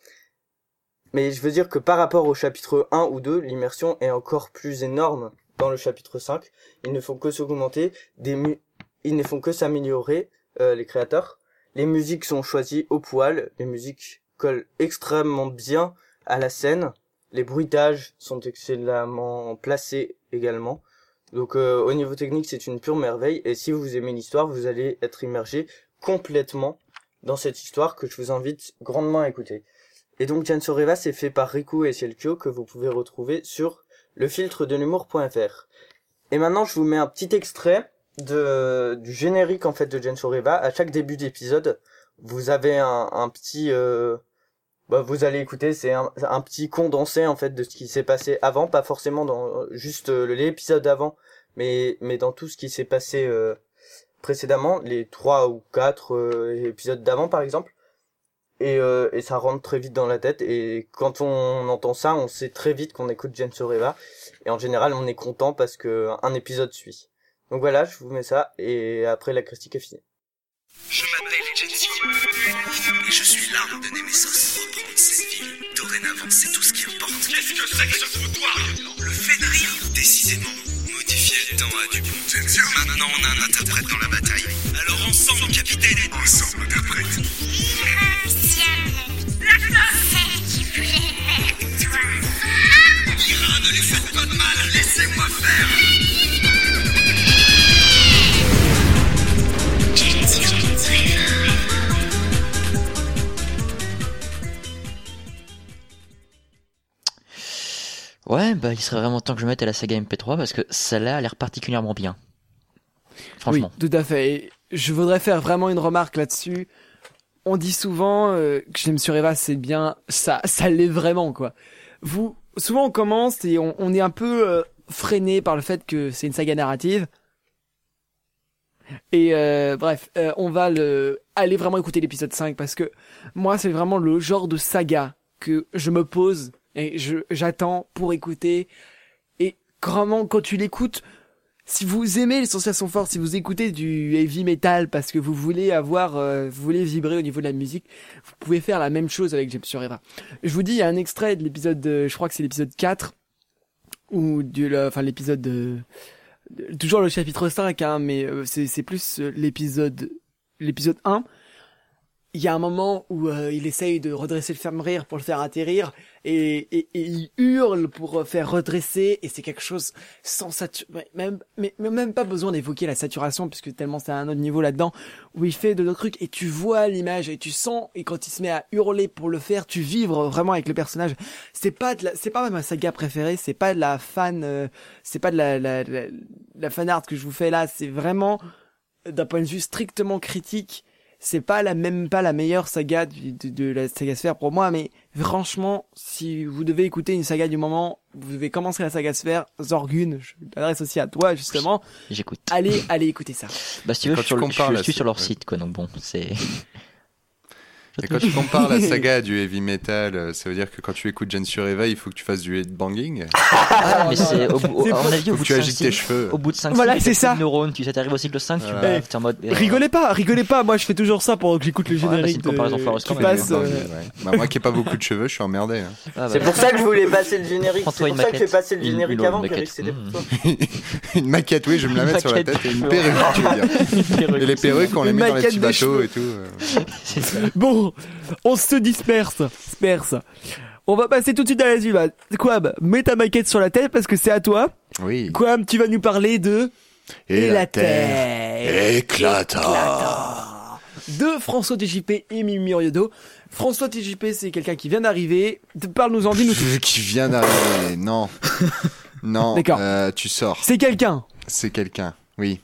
Mais je veux dire que par rapport au chapitre 1 ou 2, l'immersion est encore plus énorme dans le chapitre 5. Ils ne font que s'augmenter, ils ne font que s'améliorer, euh, les créateurs. Les musiques sont choisies au poil, les musiques collent extrêmement bien à la scène. Les bruitages sont excellemment placés également. Donc euh, au niveau technique, c'est une pure merveille. Et si vous aimez l'histoire, vous allez être immergé complètement dans cette histoire que je vous invite grandement à écouter. Et donc Jansoreva, c'est fait par Riku et Cielkyo que vous pouvez retrouver sur le filtre de l'humour.fr. Et maintenant, je vous mets un petit extrait de du générique en fait de Jansoreva. À chaque début d'épisode, vous avez un, petit euh, bah, vous allez écouter, c'est un, petit condensé en fait de ce qui s'est passé avant, pas forcément dans juste euh, l'épisode avant, mais mais dans tout ce qui s'est passé euh, précédemment, les trois ou quatre euh, épisodes d'avant par exemple. Et, euh, et ça rentre très vite dans la tête et quand on entend ça, on sait très vite qu'on écoute James Soreva et en général on est content parce que un épisode suit. Donc voilà, je vous mets ça et après la critique est finie. Je m'appelle Jensi. Et je suis l'arme de Nemesis. Reprendre cette ville. Dorénavant, c'est tout ce qui importe. Qu'est-ce que c'est que ce foutoir? Le fait de rire, décisément. Modifier le temps a du bon. Maintenant, on a un interprète dans la bataille. Alors ensemble, capitaine. Ensemble, interprète. Mira, ne lui faites pas de mal. Laissez-moi faire. Il serait vraiment temps que je mette à la saga MP3 parce que celle-là a l'air particulièrement bien. Franchement. Oui, tout à fait. Et je voudrais faire vraiment une remarque là-dessus. On dit souvent euh, que j'aime sur Eva, c'est bien, ça, ça l'est vraiment quoi. Vous, souvent on commence et on, est un peu euh, freiné par le fait que c'est une saga narrative. Et euh, bref, on va le aller vraiment écouter l'épisode 5 parce que moi c'est vraiment le genre de saga que je me pose et je j'attends pour écouter et vraiment quand tu l'écoutes si vous aimez les sensations fortes, si vous écoutez du heavy metal parce que vous voulez avoir, euh, vous voulez vibrer au niveau de la musique, vous pouvez faire la même chose avec James sur Eva. Je vous dis, il y a un extrait de l'épisode, de- je crois que c'est l'épisode 4, ou du, enfin l'épisode de, toujours le chapitre 5, hein, mais euh, c'est plus euh, l'épisode, l'épisode 1. Il y a un moment où euh, il essaye de redresser le ferme-rire pour le faire atterrir et, et, et il hurle pour euh, faire redresser et c'est quelque chose sans saturation, même, mais, même pas besoin d'évoquer la saturation puisque tellement c'est à un autre niveau là-dedans où il fait de l'autre truc et tu vois l'image et tu sens et quand il se met à hurler pour le faire, tu vibres vraiment avec le personnage. C'est pas de la, c'est pas ma saga préférée, c'est pas de la fan, euh, c'est pas de la, la, la, la fan art que je vous fais là, c'est vraiment d'un point de vue strictement critique c'est pas la même pas la meilleure saga du- de, de la saga sphère pour moi mais franchement si vous devez écouter une saga du moment vous devez commencer la saga sphère Zorgun je l'adresse aussi à toi justement J'écoute. allez allez écouter ça Bah si tu veux, Quand je suis, sur, tu le- compares je suis sur leur site quoi, donc bon, c'est. Et quand tu compares la saga du heavy metal, euh, ça veut dire que quand tu écoutes Jen sur Eva, il faut que tu fasses du headbanging. Ah, mais c'est au bout, C'est à mon avis, au Faut bout que tu de agites 5 tes cheveux. Au bout de 5 Voilà, c'est ça. neurones, tu sais, t'arrives au cycle 5, tu vas, en mode. euh, rigolez pas rigolez pas moi je fais toujours ça pendant que j'écoute le Ouais, bah, c'est générique qui passe euh. Bah, moi qui ai pas beaucoup de cheveux, je suis emmerdé. hein. ah, bah, C'est pour ça que je voulais passer le générique. C'est pour une ça que j'ai maquette. passé le générique avant, toi. Une maquette, oui, je vais me la mettre sur la tête et une perruque, tu veux dire. Et les perruques, on les met dans les petits bateaux cheveux. et tout. euh. on se disperse disperse on va passer tout de suite à la suite Bah, Quab mets ta maquette sur la tête parce que c'est à toi Oui. Quab tu vas nous parler de Et, la la terre terre éclata. éclata. de François TJP et Mimi. François TJP, c'est quelqu'un qui vient d'arriver. Parle-nous-en, dis-nous tout. Qui vient d'arriver. Non. Non. D'accord. euh, tu sors. C'est quelqu'un. C'est quelqu'un. Oui.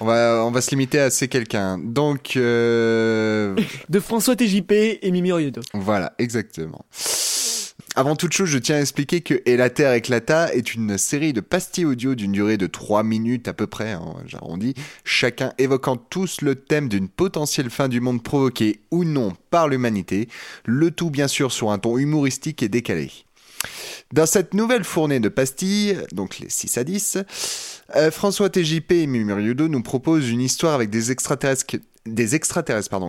On va, on va se limiter à c'est quelqu'un. Donc, euh, De François TJP et Mimi Riodo. Voilà, exactement. Avant toute chose, je tiens à expliquer que Et la Terre éclata est une série de pastilles audio d'une durée de 3 minutes à peu près, hein, j'arrondis, chacun évoquant tous le thème d'une potentielle fin du monde provoquée ou non par l'humanité, le tout bien sûr sur un ton humoristique et décalé. Dans cette nouvelle fournée de pastilles, donc les 6 à 10, euh, François TJP et Mimuriudo nous proposent une histoire avec des extraterrestres, qui- des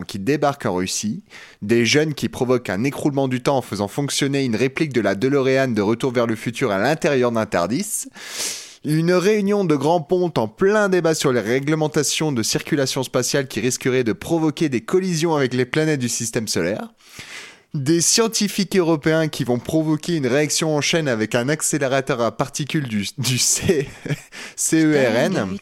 qui débarquent en Russie, des jeunes qui provoquent un écroulement du temps en faisant fonctionner une réplique de la DeLorean de Retour vers le futur à l'intérieur d'un Tardis, une réunion de grands pontes en plein débat sur les réglementations de circulation spatiale qui risqueraient de provoquer des collisions avec les planètes du système solaire, des scientifiques européens qui vont provoquer une réaction en chaîne avec un accélérateur à particules du, du C- CERN,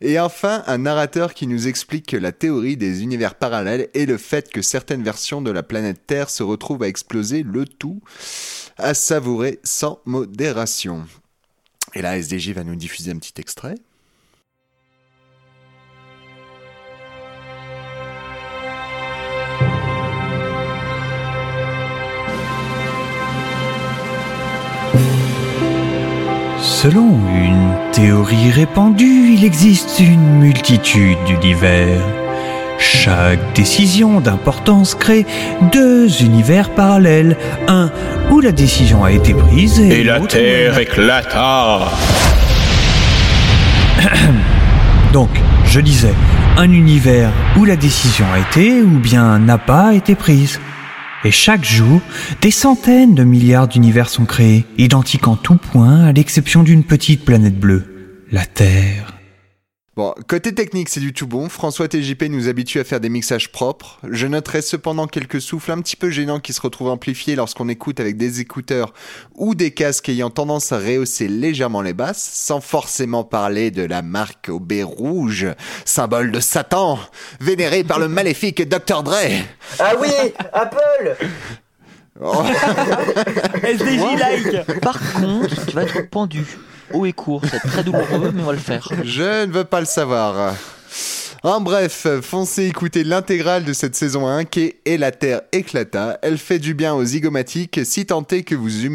et enfin un narrateur qui nous explique la théorie des univers parallèles et le fait que certaines versions de la planète Terre se retrouvent à exploser, le tout à savourer sans modération. Et là, SDJ va nous diffuser un petit extrait. Selon une théorie répandue, il existe une multitude d'univers. Chaque décision d'importance crée deux univers parallèles, un où la décision a été prise et, Et la où terre elle éclata. Donc, je disais, un univers où la décision a été ou bien n'a pas été prise. Et chaque jour, des centaines de milliards d'univers sont créés, identiques en tout point à l'exception d'une petite planète bleue, la Terre. Bon, côté technique, c'est du tout bon. François TJP nous habitue à faire des mixages propres. Je noterai cependant quelques souffles un petit peu gênants qui se retrouvent amplifiés lorsqu'on écoute avec des écouteurs ou des casques ayant tendance à rehausser légèrement les basses, sans forcément parler de la marque au B rouge, symbole de Satan, vénéré par le maléfique Dr. Dre. Ah oui, Apple Oh. SDJ like Par contre, tu vas être pendu. Haut et court, c'est très douloureux, mais on va le faire. Je ne veux pas le savoir. En bref, foncez écouter l'intégrale de cette saison 1 qui est Et la Terre éclata. Elle fait du bien aux zygomatiques si tant est que vous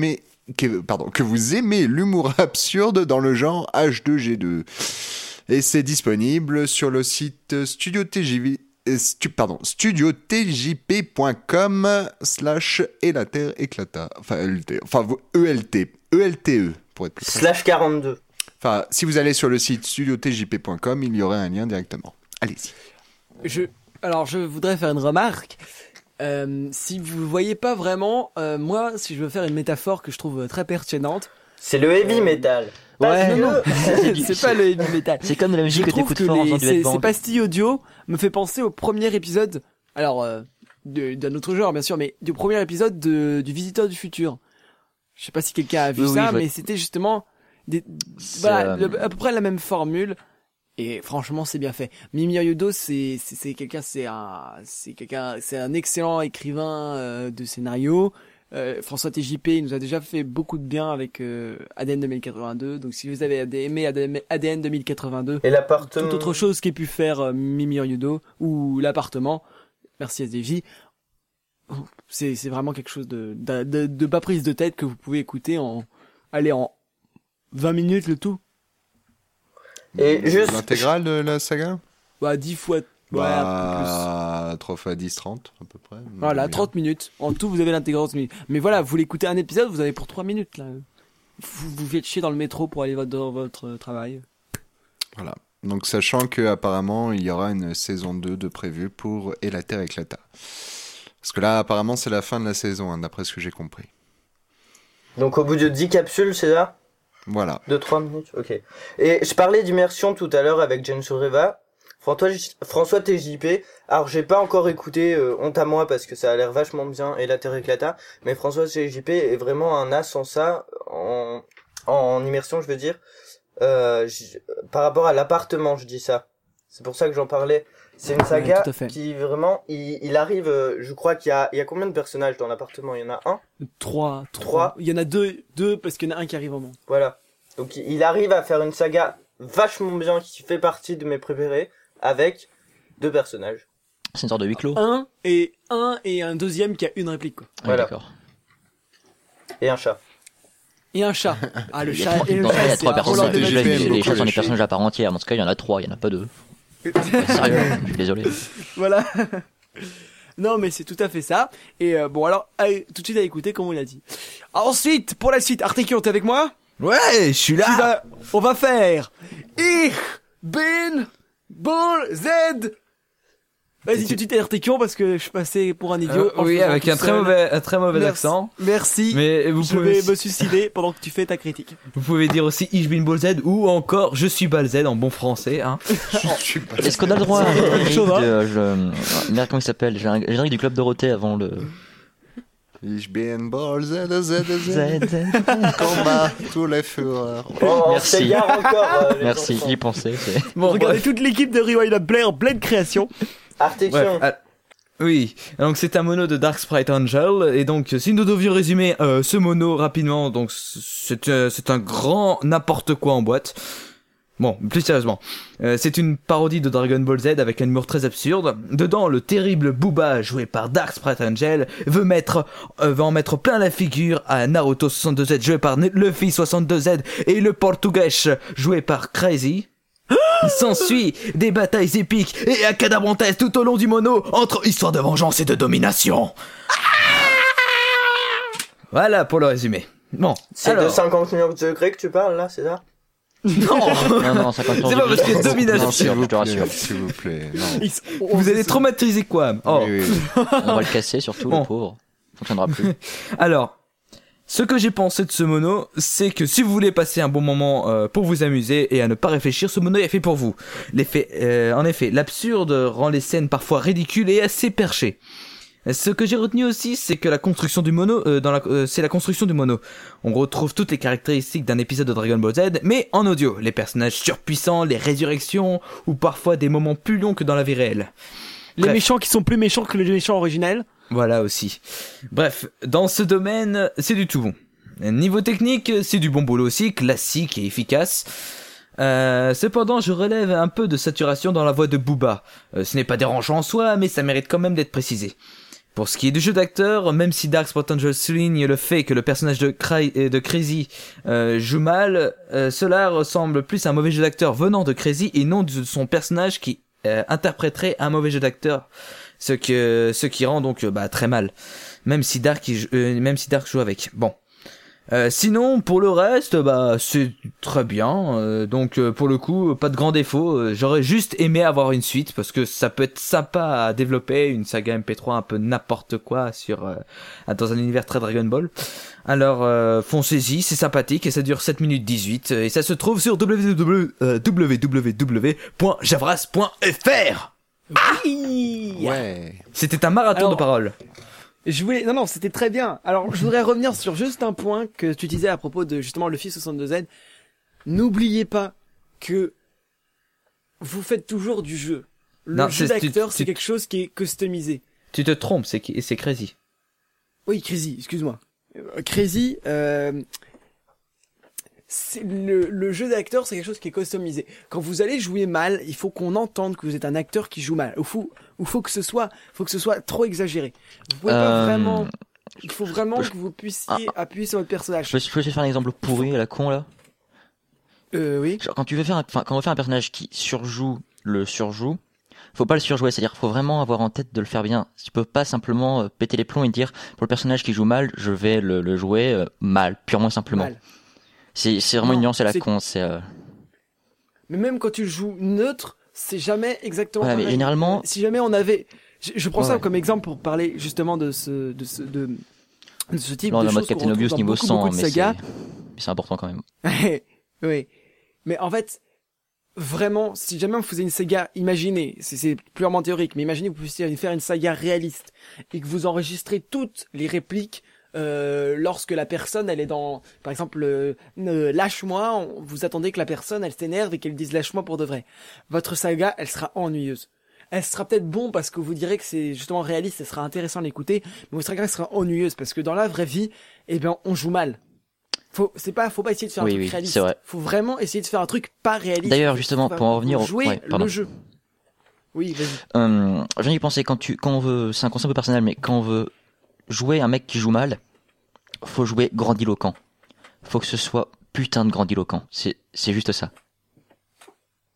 aimez, l'humour absurde dans le genre H2G2. Et c'est disponible sur le site Studio TJV. euh, studiotjp.com slash et la terre éclata. Enfin, LT, enfin, ELTE pour être plus précis. Slash 42. Enfin, si vous allez sur le site studiotjp.com, il y aurait un lien directement. Allez-y. Je, alors, je voudrais faire une remarque. Euh, si vous voyez pas vraiment, euh, moi, si je veux faire une métaphore que je trouve euh, très pertinente, C'est le heavy metal. Non, que- non, C'est pas le heavy metal. C'est comme de la Je musique que trouve t'écoutes que fort en les- faisant du ces, ces pastilles audio me fait penser au premier épisode, alors euh, de- d'un autre genre bien sûr, mais du premier épisode de, du Visiteur du futur. Je sais pas si quelqu'un a vu Oui, ça, mais c'était justement des, voilà, euh, à peu près la même formule. Et franchement, c'est bien fait. Mimi Yudo, c'est c'est quelqu'un, c'est un c'est quelqu'un, c'est un excellent écrivain euh, de scénario. Euh, François TJP il nous a déjà fait beaucoup de bien avec euh, ADN 2082. Donc si vous avez aimé ADN ADN 2082, Et l'appartement. toute autre chose qu'ait pu faire euh, Mimi Ryudo ou l'appartement. Merci SDJ. C'est c'est vraiment quelque chose de, de, de, de pas prise de tête que vous pouvez écouter en allez en 20 minutes le tout. Et juste. L'intégrale de la saga? Bah 10 fois ouais, un peu Bah, 3 fois 10, 30 à peu près. plus. Voilà, Bien. 30 minutes. En tout, vous avez l'intégrale minutes. Mais voilà, vous l'écoutez un épisode, vous avez pour 3 minutes là. Vous vous faites chier dans le métro pour aller dans votre travail. Voilà. Donc, sachant que apparemment il y aura une saison 2 de prévue pour Et la Terre éclata. Parce que là, apparemment, c'est la fin de la saison, hein, d'après ce que j'ai compris. Donc au bout de 10 capsules, c'est ça? Voilà. De 3 minutes Ok. Et je parlais d'immersion tout à l'heure avec Jen Sureva. François, François TJP. Alors j'ai pas encore écouté euh, Honte à moi parce que ça a l'air vachement bien et la terre éclata. Mais François TJP est vraiment un as en ça, en, en immersion je veux dire. Euh, par rapport à l'appartement je dis ça. C'est pour ça que j'en parlais. C'est une saga tout qui vraiment, il, il arrive, euh, je crois qu'il y a, il y a combien de personnages dans l'appartement? Il y en a un? 3 Trois. Il y en a deux deux parce qu'il y en a un qui arrive au monde. Voilà. Donc il arrive à faire une saga vachement bien qui fait partie de mes préférés avec deux personnages. C'est une sorte de huis clos. Un et un et un deuxième qui a une réplique quoi. Voilà. D'accord. Et un chat. Et un chat. Ah le chat trois, il y chat. a trois personnages. Les, chats sont des personnages à part entière. Dans ce cas, il y en a trois, il y en a pas deux. Sérieux, je suis désolé. Voilà. non, mais c'est tout à fait ça. Et euh, bon, alors, allez, tout de suite à écouter, comme on l'a dit. Ensuite, pour la suite, Artekion, t'es avec moi? Ouais, je suis là. vas- On va faire Ich bin Ball Z. Vas-y, suite à Artekion, parce que je suis passé pour un idiot. Euh, oui, avec un très seul. mauvais, un très mauvais Merci. accent. Merci. Mais vous je pouvez, vais me suicider pendant que tu fais ta critique. vous pouvez dire aussi Ich bin Ball Z ou encore Je suis Ball Z en bon français. Hein. Est-ce qu'on a le droit à un Quelque générique chose, hein. de, je- Merde, comment il s'appelle? J'ai un générique du Club Dorothée avant le. Ich bin Ball Z, Z, Z. Z. Combat tous les fureurs. Oh, Merci. encore. euh, les Merci, enfants. pensais. c'est- Bon, Regardez bref. toute l'équipe de Rewind Up Player, pleine création. Ah, oui, donc c'est un mono de Dark Sprite Angel, et donc si nous devions résumer euh, ce mono rapidement, donc c'est euh, un grand n'importe quoi en boîte. Bon, plus sérieusement, euh, c'est une parodie de Dragon Ball Z avec un humour très absurde. Dedans, le terrible Booba, joué par Dark Sprite Angel, veut mettre, euh, veut en mettre plein la figure à Naruto 62Z, joué par Luffy 62Z, et le Portugais, joué par Crazy. Il s'ensuit des batailles épiques et acadabrantes tout au long du mono entre histoire de vengeance et de domination. Voilà pour le résumé. Bon, C'est de alors, 50 millions de degrés que tu parles là, c'est ça? Non Non, non, 50 C'est pas parce a domination. Non, vous je te plaît, rassure. s'il vous plaît. Non. Vous allez traumatiser quoi Oh. Oui, oui, oui. On va le casser surtout, Bon. le pauvre. Fonctionnera plus. Alors, ce que j'ai pensé de ce mono, c'est que si vous voulez passer un bon moment euh, pour vous amuser et à ne pas réfléchir, ce mono est fait pour vous. L'effet, euh, en effet, l'absurde rend les scènes parfois ridicules et assez perchées. Ce que j'ai retenu aussi, c'est que la construction du mono, euh, dans la, euh, c'est la construction du mono. On retrouve toutes les caractéristiques d'un épisode de Dragon Ball Z, mais en audio. Les personnages surpuissants, les résurrections, ou parfois des moments plus longs que dans la vie réelle. Les Bref. méchants qui sont plus méchants que les méchants originels. Voilà aussi. Bref, dans ce domaine, c'est du tout bon. Niveau technique, c'est du bon boulot aussi, classique et efficace. Euh, cependant, je relève un peu de saturation dans la voix de Booba. Euh, ce n'est pas dérangeant en soi, mais ça mérite quand même d'être précisé. Pour ce qui est du jeu d'acteur, même si Dark Potential souligne le fait que le personnage de, Cry- euh, Crazy joue mal, cela ressemble plus à un mauvais jeu d'acteur venant de Crazy et non de son personnage qui interpréterait un mauvais jeu d'acteur, ce que ce qui rend donc euh, bah, très mal. Même si Dark il euh, même si Dark joue avec. Bon. Euh, sinon, pour le reste, bah c'est très bien. euh, donc euh, pour le coup, pas de grands défauts. Euh, J'aurais juste aimé avoir une suite parce que ça peut être sympa à développer une saga MP3 un peu n'importe quoi sur euh, dans un univers très Dragon Ball. Alors foncez-y, c'est sympathique et ça dure 7 minutes 18 euh, et ça se trouve sur www, www.javras.fr. Oui. Ouais. C'était un marathon Alors- de paroles. Je voulais, non, non, c'était très bien. Alors, je voudrais revenir sur juste un point que tu disais à propos de justement le FIS 62Z. N'oubliez pas que vous faites toujours du jeu. Le Non, jeu d'acteur, c'est quelque chose qui est customisé. Tu te trompes, c'est qui- c'est crazy. Oui, Crazy, excuse-moi. Euh, Crazy, euh, le, le jeu d'acteur, c'est quelque chose qui est customisé. Quand vous allez jouer mal, il faut qu'on entende que vous êtes un acteur qui joue mal. Ou faut, ou faut que ce soit, faut que ce soit trop exagéré. Vous pouvez pas Euh, vraiment. Il faut vraiment je- que vous puissiez appuyer sur votre personnage. Je peux, je faire un exemple pourri à la con là? Euh, oui. Genre, quand tu veux faire, un- quand on faire un personnage qui surjoue le surjoue, faut pas le surjouer. C'est-à-dire, faut vraiment avoir en tête de le faire bien. Tu peux pas simplement euh, péter les plombs et dire pour le personnage qui joue mal, je vais le, le jouer euh, mal, purement simplement. Mal. C'est c'est vraiment Non, une nuance à la con. C'est euh, Mais même quand tu joues neutre, c'est jamais exactement Voilà, mais généralement- Si jamais on avait, je, je prends ça Ouais. comme exemple pour parler justement de ce, de ce, de, de ce type là, on de est en mode choses qu'on Captain retrouve dans niveau beaucoup, 100, beaucoup de mais sagas. c'est mais c'est important quand même. oui. Mais en fait, vraiment, si jamais on faisait une saga, imaginez, c'est- c'est purement théorique, mais imaginez que vous puissiez faire une saga réaliste et que vous enregistrez toutes les répliques euh, lorsque la personne, elle est dans, par exemple, euh, lâche-moi, vous attendez que la personne, elle s'énerve et qu'elle dise lâche-moi pour de vrai. Votre saga, elle sera ennuyeuse. Elle sera peut-être bon parce que vous direz que c'est justement réaliste, ça sera intéressant à l'écouter, mais votre saga sera ennuyeuse parce que dans la vraie vie, eh ben, on joue mal. Faut, c'est pas, faut pas essayer de faire Oui, un truc oui, réaliste. c'est vrai. Faut vraiment essayer de faire un truc pas réaliste. D'ailleurs, justement, pour en revenir au- jouer ouais, pardon. le jeu. Oui, vas-y. Euh, je viens d'y penser quand tu, quand on veut, c'est un conseil un peu personnel, mais quand on veut jouer un mec qui joue mal, faut jouer grandiloquent. Faut que ce soit putain de grandiloquent. C'est, c'est juste ça.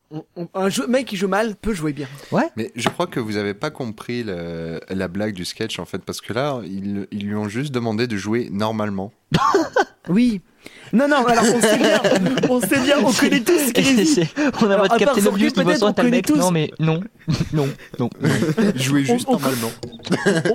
On- on- un jeu, mec qui joue mal peut jouer bien. Mais je crois que vous avez pas compris le- la blague du sketch en fait, parce que là, ils, ils lui ont juste demandé de jouer normalement. Oui. Non, non, alors on sait bien, on sait bien, on connaît tous Et Crazy. c'est- on a Alors, votre Captain Obvious niveau peut-être, 100 on et t'as le connaît mec. tous. Non, mais non, non, non. Jouer juste on- normalement.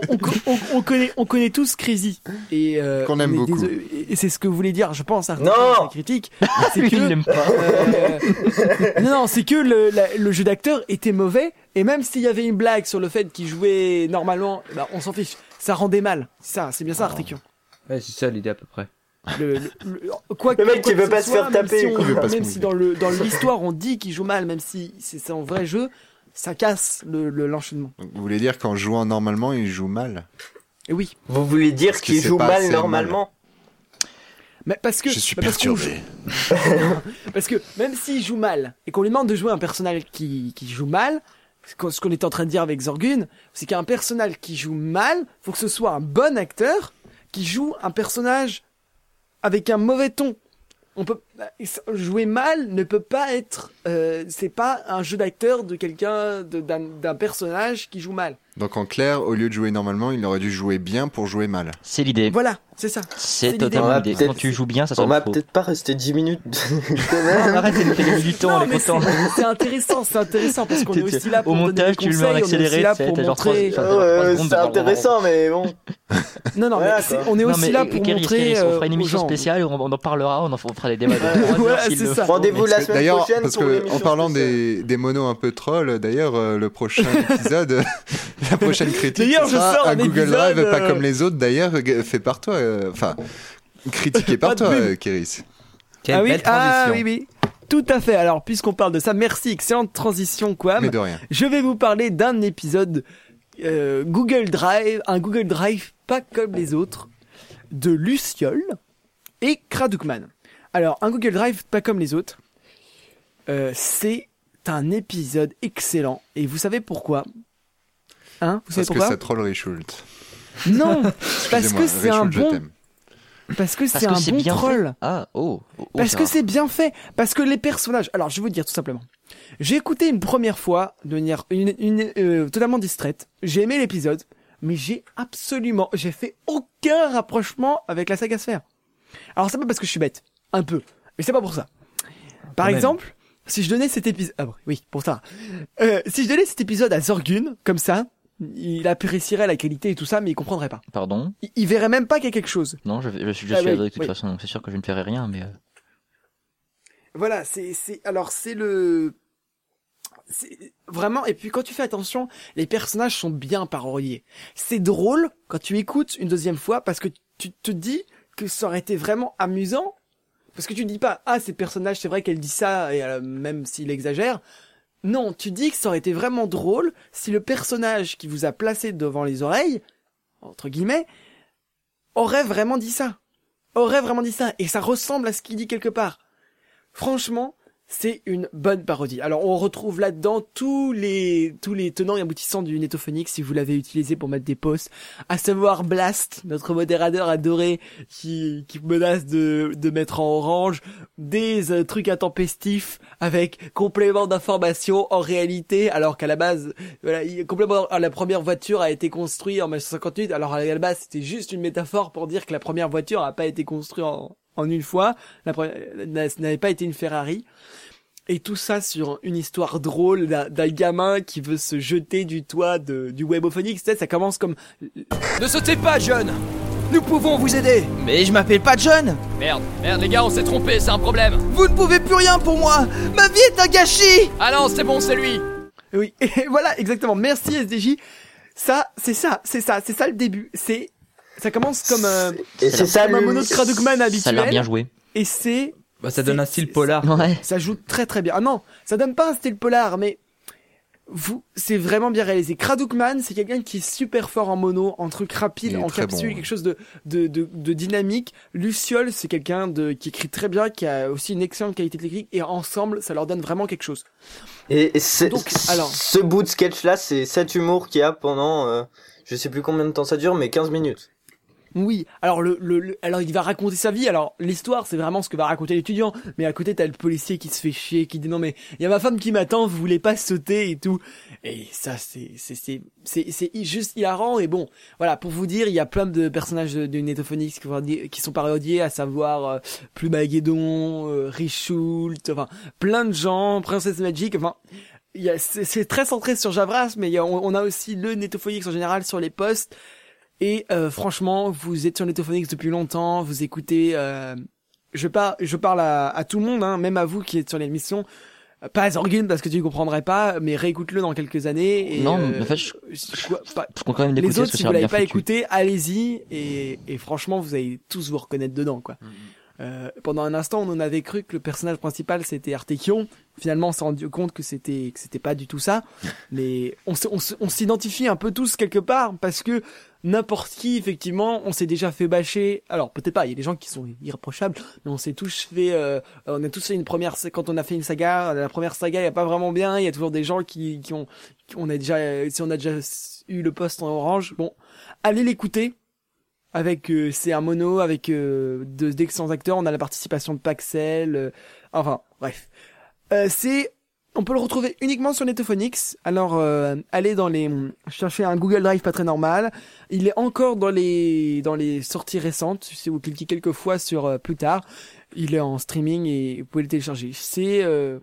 on, on- on- on connaît, on connaît tous Crazy. Et, euh, Qu'on aime beaucoup. désolé- et c'est ce que vous voulez dire, je pense, à Non critique. C'est que, l'aime pas. euh, non, non, c'est que le, la- le jeu d'acteur était mauvais. Et même s'il y avait une blague sur le fait qu'il jouait normalement, bah, on s'en fiche. Ça rendait mal. C'est ça, c'est bien ça, Articulation. Ouais, c'est ça l'idée à peu près. Le, le- le- quoi, Le mec qui veut pas se soit, faire même taper, si on- même si dans le dans l'histoire on dit qu'il joue mal, même si c'est son vrai jeu, ça casse le le- l'enchaînement. Vous voulez dire qu'en jouant normalement, il joue mal? Et oui, Vous voulez dire qu'il joue mal normalement? Mais parce que Je suis parce qu'on perturbé. Parce que même s'il joue mal et qu'on lui demande de jouer un personnage qui, qui joue mal, ce qu'on ce qu'on était en train de dire avec Zorgun, c'est qu'un personnage qui joue mal, faut que ce soit un bon acteur qui joue un personnage avec un mauvais ton. On peut, bah, jouer mal ne peut pas être, euh, c'est pas un jeu d'acteur de quelqu'un, d'un personnage qui joue mal. Donc en clair, au lieu de jouer normalement, il aurait dû jouer bien pour jouer mal. C'est l'idée. Voilà, c'est ça. C'est totalement On l'idée. Quand tu joues bien, ça On sonne va peut-être pas rester 10 minutes. Arrête de nous du temps, on content. c'est intéressant, c'est intéressant parce qu'on est aussi là pour au montage, tu le mets en on accéléré, pour c'est intéressant, mais bon. Non, non, mais on est aussi là pour Kéris, montrer. On euh, fera une émission spéciale, on, on en parlera, on en on fera des débats c'est ça. Rendez-vous la semaine D'ailleurs, prochaine parce pour que en parlant des, des monos un peu trolls, d'ailleurs, euh, le prochain épisode, la prochaine critique, sera un Google Drive pas euh, comme les autres, d'ailleurs, euh, fait par toi. Enfin, critiqué par toi, euh, Kéris. Quelle ah oui, belle ah oui, oui. Tout à fait. Alors, puisqu'on parle de ça, merci, excellente transition, Quam. Mais de rien. Je vais vous parler d'un épisode euh, Google Drive, un Google Drive pas comme les autres, de Luciole et Kradukman. Alors, un Google Drive pas comme les autres, euh, c'est un épisode excellent. Et vous savez pourquoi? Hein? Vous savez Parce que pourquoi? ça troll Richult. Non, parce que c'est un bon, parce que Parce c'est un bon bien troll. fait. Ah, oh. oh, Parce ça que c'est bien fait. Parce que les personnages. Alors, je vais vous dire tout simplement. J'ai écouté une première fois de manière une, une, euh, totalement distraite. J'ai aimé l'épisode, mais j'ai absolument, j'ai fait aucun rapprochement avec la saga Sphère. Alors, c'est pas parce que je suis bête, un peu, mais c'est pas pour ça. Par Quand même. exemple, si je donnais cet épisode, ah oui, pour ça. Euh, si je donnais cet épisode à Zorgun, comme ça, il apprécierait la qualité et tout ça, mais il comprendrait pas. Pardon? Il, il verrait même pas qu'il y a quelque chose. Non, je, je, suis- je Ah suis de toute oui. façon, donc c'est sûr que je ne ferai rien, mais... euh, Voilà, c'est c'est alors c'est le c'est vraiment et puis quand tu fais attention, les personnages sont bien parodiés. C'est drôle quand tu écoutes une deuxième fois parce que tu te dis que ça aurait été vraiment amusant parce que tu dis pas ah ces personnages c'est vrai qu'elle dit ça et euh, même s'il exagère. Non, tu dis que ça aurait été vraiment drôle si le personnage qui vous a placé devant les oreilles entre guillemets aurait vraiment dit ça. Aurait vraiment dit ça et ça ressemble à ce qu'il dit quelque part. Franchement, c'est une bonne parodie. Alors, on retrouve là-dedans tous les, tous les tenants et aboutissants du Netophonics si vous l'avez utilisé pour mettre des posts. À savoir Blast, notre modérateur adoré qui, qui menace de, de mettre en orange des euh, trucs intempestifs avec complément d'information en réalité, alors qu'à la base, voilà, il- complément, ah, la première voiture a été construite en 1958, alors à la base, c'était juste une métaphore pour dire que la première voiture n'a pas été construite en, en une fois, la première, n'a- n'avait pas été une Ferrari. Et tout ça sur une histoire drôle d'un d'un gamin qui veut se jeter du toit de, du Webophonics. Tu sais, ça commence comme Ne sautez pas, John Nous pouvons vous aider Mais je m'appelle pas John Merde, merde les gars, on s'est trompé, c'est un problème Vous ne pouvez plus rien pour moi Ma vie est un gâchis Ah non, c'est bon, c'est lui Oui, et voilà, exactement. Merci SDJ. Ça, c'est ça, c'est ça, c'est ça le début. C'est, ça commence comme, euh, Et c'est ça comme un mono de Kradukman Ça a l'air bien habituel. joué. Et c'est, Bah ça donne un style polar. Ouais. ça joue très très bien. Ah non, ça donne pas un style polar, mais vous, c'est vraiment bien réalisé. Kradukman, c'est quelqu'un qui est super fort en mono, en truc rapide, en capsule, bon. quelque chose de, de, de, de dynamique. Luciole, c'est quelqu'un de, qui écrit très bien, qui a aussi une excellente qualité technique, et ensemble, ça leur donne vraiment quelque chose. Et, et c'est- Donc, alors. ce bout de sketch là, c'est cet humour qu'il y a pendant, euh, je sais plus combien de temps ça dure, mais 15 minutes. Oui, alors le, le, le- alors il va raconter sa vie. Alors l'histoire, c'est vraiment ce que va raconter l'étudiant. Mais à côté, t'as le policier qui se fait chier, qui dit non mais il y a ma femme qui m'attend, vous voulez pas sauter et tout. Et ça, c'est c'est c'est c'est c'est juste hilarant. Et bon, voilà, pour vous dire, il y a plein de personnages de, de qui, sont parodiés, à savoir euh, Plumageddon, euh, Richult, enfin plein de gens, Princesse Magic, enfin. C'est très centré sur Javras, mais y a- on, on a aussi le Netophonix en général sur les posts. Et euh, franchement, vous êtes sur Netophonix depuis longtemps, vous écoutez. Euh, je parle, je parle à, à tout le monde, hein, même à vous qui êtes sur l'émission. Euh, Pas à Zorgun parce que tu ne comprendrais pas, mais réécoute-le dans quelques années. Et, Non, euh, mais en fait, je- quoi, pas- Je compte quand même les autres, si vous l'avez pas foutu. écouté, allez-y et, et franchement, vous allez tous vous reconnaître dedans, quoi. Euh, pendant un instant, on en avait cru que le personnage principal c'était Artekion. Finalement, on s'est rendu compte que c'était que c'était pas du tout ça. Mais on s'identifie un peu tous quelque part parce que n'importe qui, effectivement, on s'est déjà fait bâcher. Alors peut-être pas, il y a des gens qui sont irréprochables, mais on s'est tous fait. euh, on a tous fait une première quand on a fait une saga. La première saga, il y a pas vraiment bien. Il y a toujours des gens qui qui ont on a déjà si on a déjà eu le poste en orange. Bon, allez l'écouter avec euh, c'est un mono avec euh, de d'excellents acteurs. On a la participation de Paxel. euh, enfin, bref. Euh, c'est on peut le retrouver uniquement sur Netophonix. Alors, euh, allez dans les chercher un Google Drive pas très normal. Il est encore dans les dans les sorties récentes. Si vous cliquez quelques fois sur euh, plus tard, il est en streaming et vous pouvez le télécharger. C'est euh,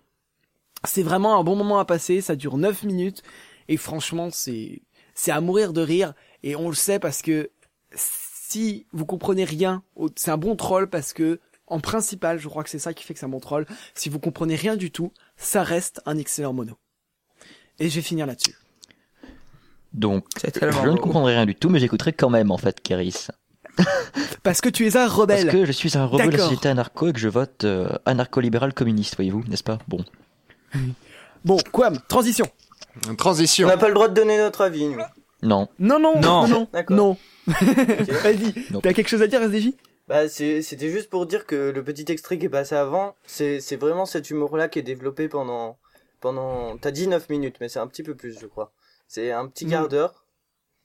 c'est vraiment un bon moment à passer. Ça dure 9 minutes et franchement, c'est c'est à mourir de rire. Et on le sait parce que si vous comprenez rien, c'est un bon troll parce que en principal, je crois que c'est ça qui fait que c'est un bon troll. Si vous comprenez rien du tout, ça reste un excellent mono. Et je vais finir là-dessus. Donc, je ne comprendrai rien du tout, mais j'écouterai quand même, en fait, Kéris. Parce que tu es un Parce rebelle. que je suis un rebelle de la société anarcho et que je vote euh, anarcho-libéral communiste, voyez-vous, n'est-ce pas? Bon. Bon, Quam, transition. Une On Transition. n'a pas le droit de donner notre avis, nous. Non. Non, non, Non. non, non. Vas-y, Non. t'as quelque chose à dire, SDJ Bah, c'est- c'était juste pour dire que le petit extrait qui est passé avant, c'est c'est vraiment cet humour-là qui est développé pendant. pendant T'as dit 9 minutes, mais c'est un petit peu plus, je crois. C'est un petit Mm. quart d'heure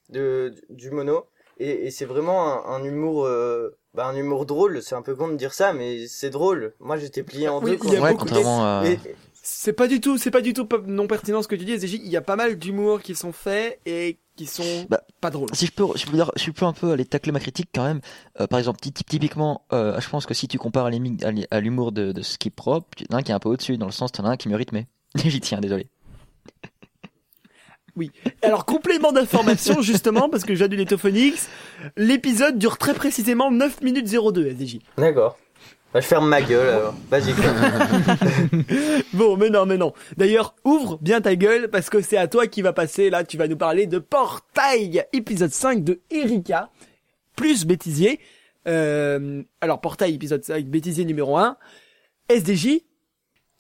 de, du mono. Et, et c'est vraiment un, un humour. euh, bah, un humour drôle, c'est un peu con de dire ça, mais c'est drôle. Moi, j'étais plié en Oui, deux quand il y a Ouais, beaucoup- contrairement à... Et- C'est pas du tout, c'est pas du tout non pertinent ce que tu dis, SDJ. Il y a pas mal d'humour qui sont faits et qui sont Bah, pas drôles. Si je peux, si je peux, dire- si je peux un peu aller tacler ma critique quand même. euh, par exemple, ty- ty- typiquement, euh, je pense que si tu compares à l'humour de, de Skip Rope, il y en a un qui est un peu au-dessus, dans le sens, t'en as un qui me rythmait. J'y tiens, désolé. Alors, complément d'information, justement, parce que j'ai du Netophonix, l'épisode dure très précisément 9 minutes 02, SDJ. D'accord. Bah, je ferme ma gueule alors. Vas-y. Bon, mais non, mais non. D'ailleurs, ouvre bien ta gueule, parce que c'est à toi qui va passer, là, tu vas nous parler de Portail, épisode 5 de Erika, plus bêtisier. Euh, alors, Portail, épisode 5, bêtisier numéro 1. SDJ,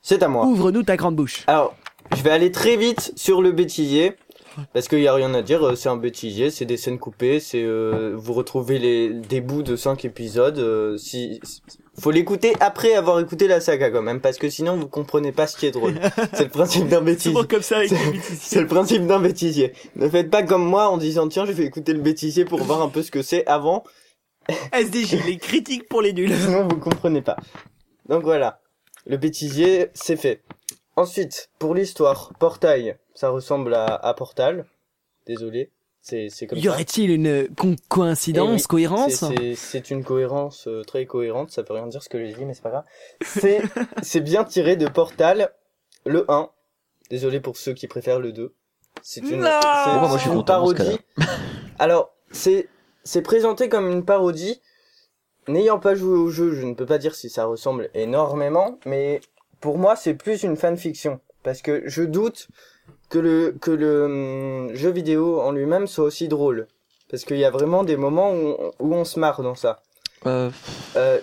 C'est à moi. ouvre-nous ta grande bouche. Alors, je vais aller très vite sur le bêtisier. Parce qu'il y a rien à dire, euh, c'est un bêtisier, c'est des scènes coupées, c'est euh, vous retrouvez les des bouts de 5 épisodes. euh, si faut l'écouter après avoir écouté la saga quand même, parce que sinon vous comprenez pas ce qui est drôle. c'est le principe d'un bêtisier. comme ça avec C'est- le principe d'un bêtisier. Ne faites pas comme moi en disant tiens je vais écouter le bêtisier pour voir un peu ce que c'est avant, SDJ, les critiques pour les nuls. sinon vous comprenez pas. Donc voilà, le bêtisier c'est fait. Ensuite, pour l'histoire, Portail, ça ressemble à, à Portal. Désolé, c'est c'est comme Y ça. aurait-il une con- coïncidence, Eh oui, cohérence C'est- c'est- C'est une cohérence euh, très cohérente, ça veut rien dire ce que j'ai dit, mais c'est pas grave. C'est c'est bien tiré de Portal, le 1. Désolé pour ceux qui préfèrent le 2. C'est une, Non c'est- Bon, moi, je suis une content dans ce parodie. Alors, c'est c'est présenté comme une parodie. N'ayant pas joué au jeu, je ne peux pas dire si ça ressemble énormément, mais pour moi, c'est plus une fanfiction. Parce que je doute que le, que le hum, jeu vidéo en lui-même soit aussi drôle. Parce qu'il y a vraiment des moments où on, où on se marre dans ça. Euh, Euh,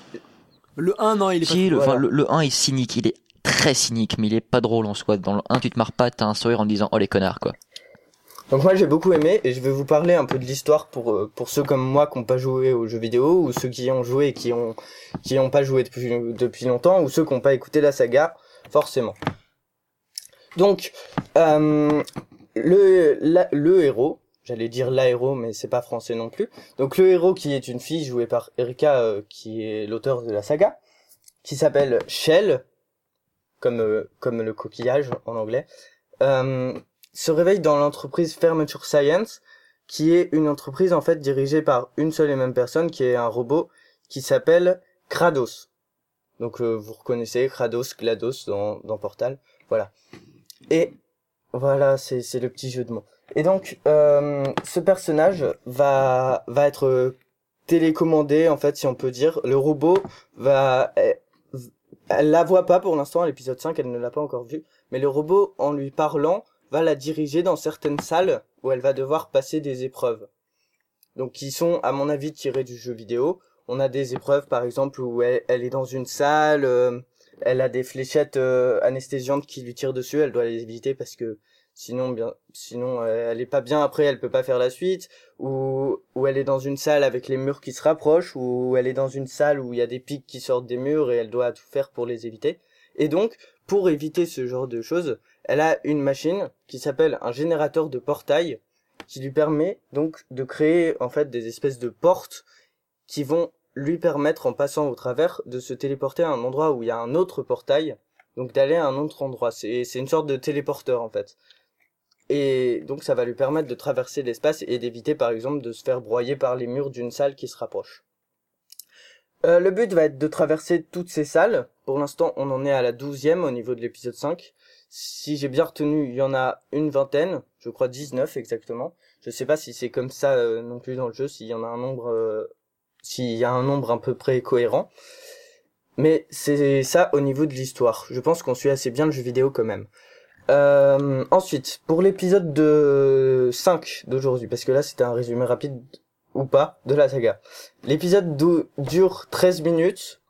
Le 1, non, il est si, le, voilà. le, le 1 est cynique, il est très cynique, mais il est pas drôle en soi. Dans le 1, tu te marres pas, t'as un sourire en disant, oh les connards, quoi. donc moi j'ai beaucoup aimé et je vais vous parler un peu de l'histoire pour euh, pour ceux comme moi qui n'ont pas joué aux jeux vidéo ou ceux qui ont joué et qui ont qui ont pas joué depuis depuis longtemps ou ceux qui n'ont pas écouté la saga forcément. Donc euh, le le héros, j'allais dire la héros mais c'est pas français non plus. Donc le héros qui est une fille jouée par Erika euh, qui est l'auteur de la saga qui s'appelle Shell comme euh, comme le coquillage en anglais. Se réveille dans l'entreprise Fermeture Science, qui est une entreprise en fait dirigée par une seule et même personne, qui est un robot qui s'appelle Kratos. Donc vous reconnaissez Kratos, GLaDOS dans, dans Portal, voilà. Et voilà, c'est le petit jeu de mots. Et donc euh, ce personnage va va être euh, télécommandé en fait, si on peut dire. Le robot va elle, elle la voit pas pour l'instant à l'épisode 5, elle ne l'a pas encore vu, mais le robot en lui parlant va la diriger dans certaines salles où elle va devoir passer des épreuves. Donc qui sont à mon avis tirées du jeu vidéo. On a des épreuves par exemple où elle, elle est dans une salle, euh, elle a des fléchettes euh, anesthésiantes qui lui tirent dessus, elle doit les éviter parce que sinon bien sinon euh, elle est pas bien après, elle peut pas faire la suite ou où elle est dans une salle avec les murs qui se rapprochent ou elle est dans une salle où il y a des pics qui sortent des murs et elle doit tout faire pour les éviter. Et donc pour éviter ce genre de choses, elle a une machine qui s'appelle un générateur de portail qui lui permet donc de créer en fait des espèces de portes qui vont lui permettre, en passant au travers, de se téléporter à un endroit où il y a un autre portail, donc d'aller à un autre endroit. C'est une sorte de téléporteur en fait. Et donc ça va lui permettre de traverser l'espace et d'éviter par exemple de se faire broyer par les murs d'une salle qui se rapproche. Euh, le but va être de traverser toutes ces salles. Pour l'instant, on en est à la douzième au niveau de l'épisode 5. Si j'ai bien retenu, il y en a une vingtaine, je crois 19 exactement. Je sais pas si c'est comme ça euh, non plus dans le jeu, s'il y en a un nombre, euh, s'il y a un nombre à peu près cohérent. Mais c'est ça au niveau de l'histoire. Je pense qu'on suit assez bien le jeu vidéo quand même. Euh, ensuite, pour l'épisode de 5 d'aujourd'hui, parce que là c'était un résumé rapide ou pas de la saga. L'épisode dure 13 minutes,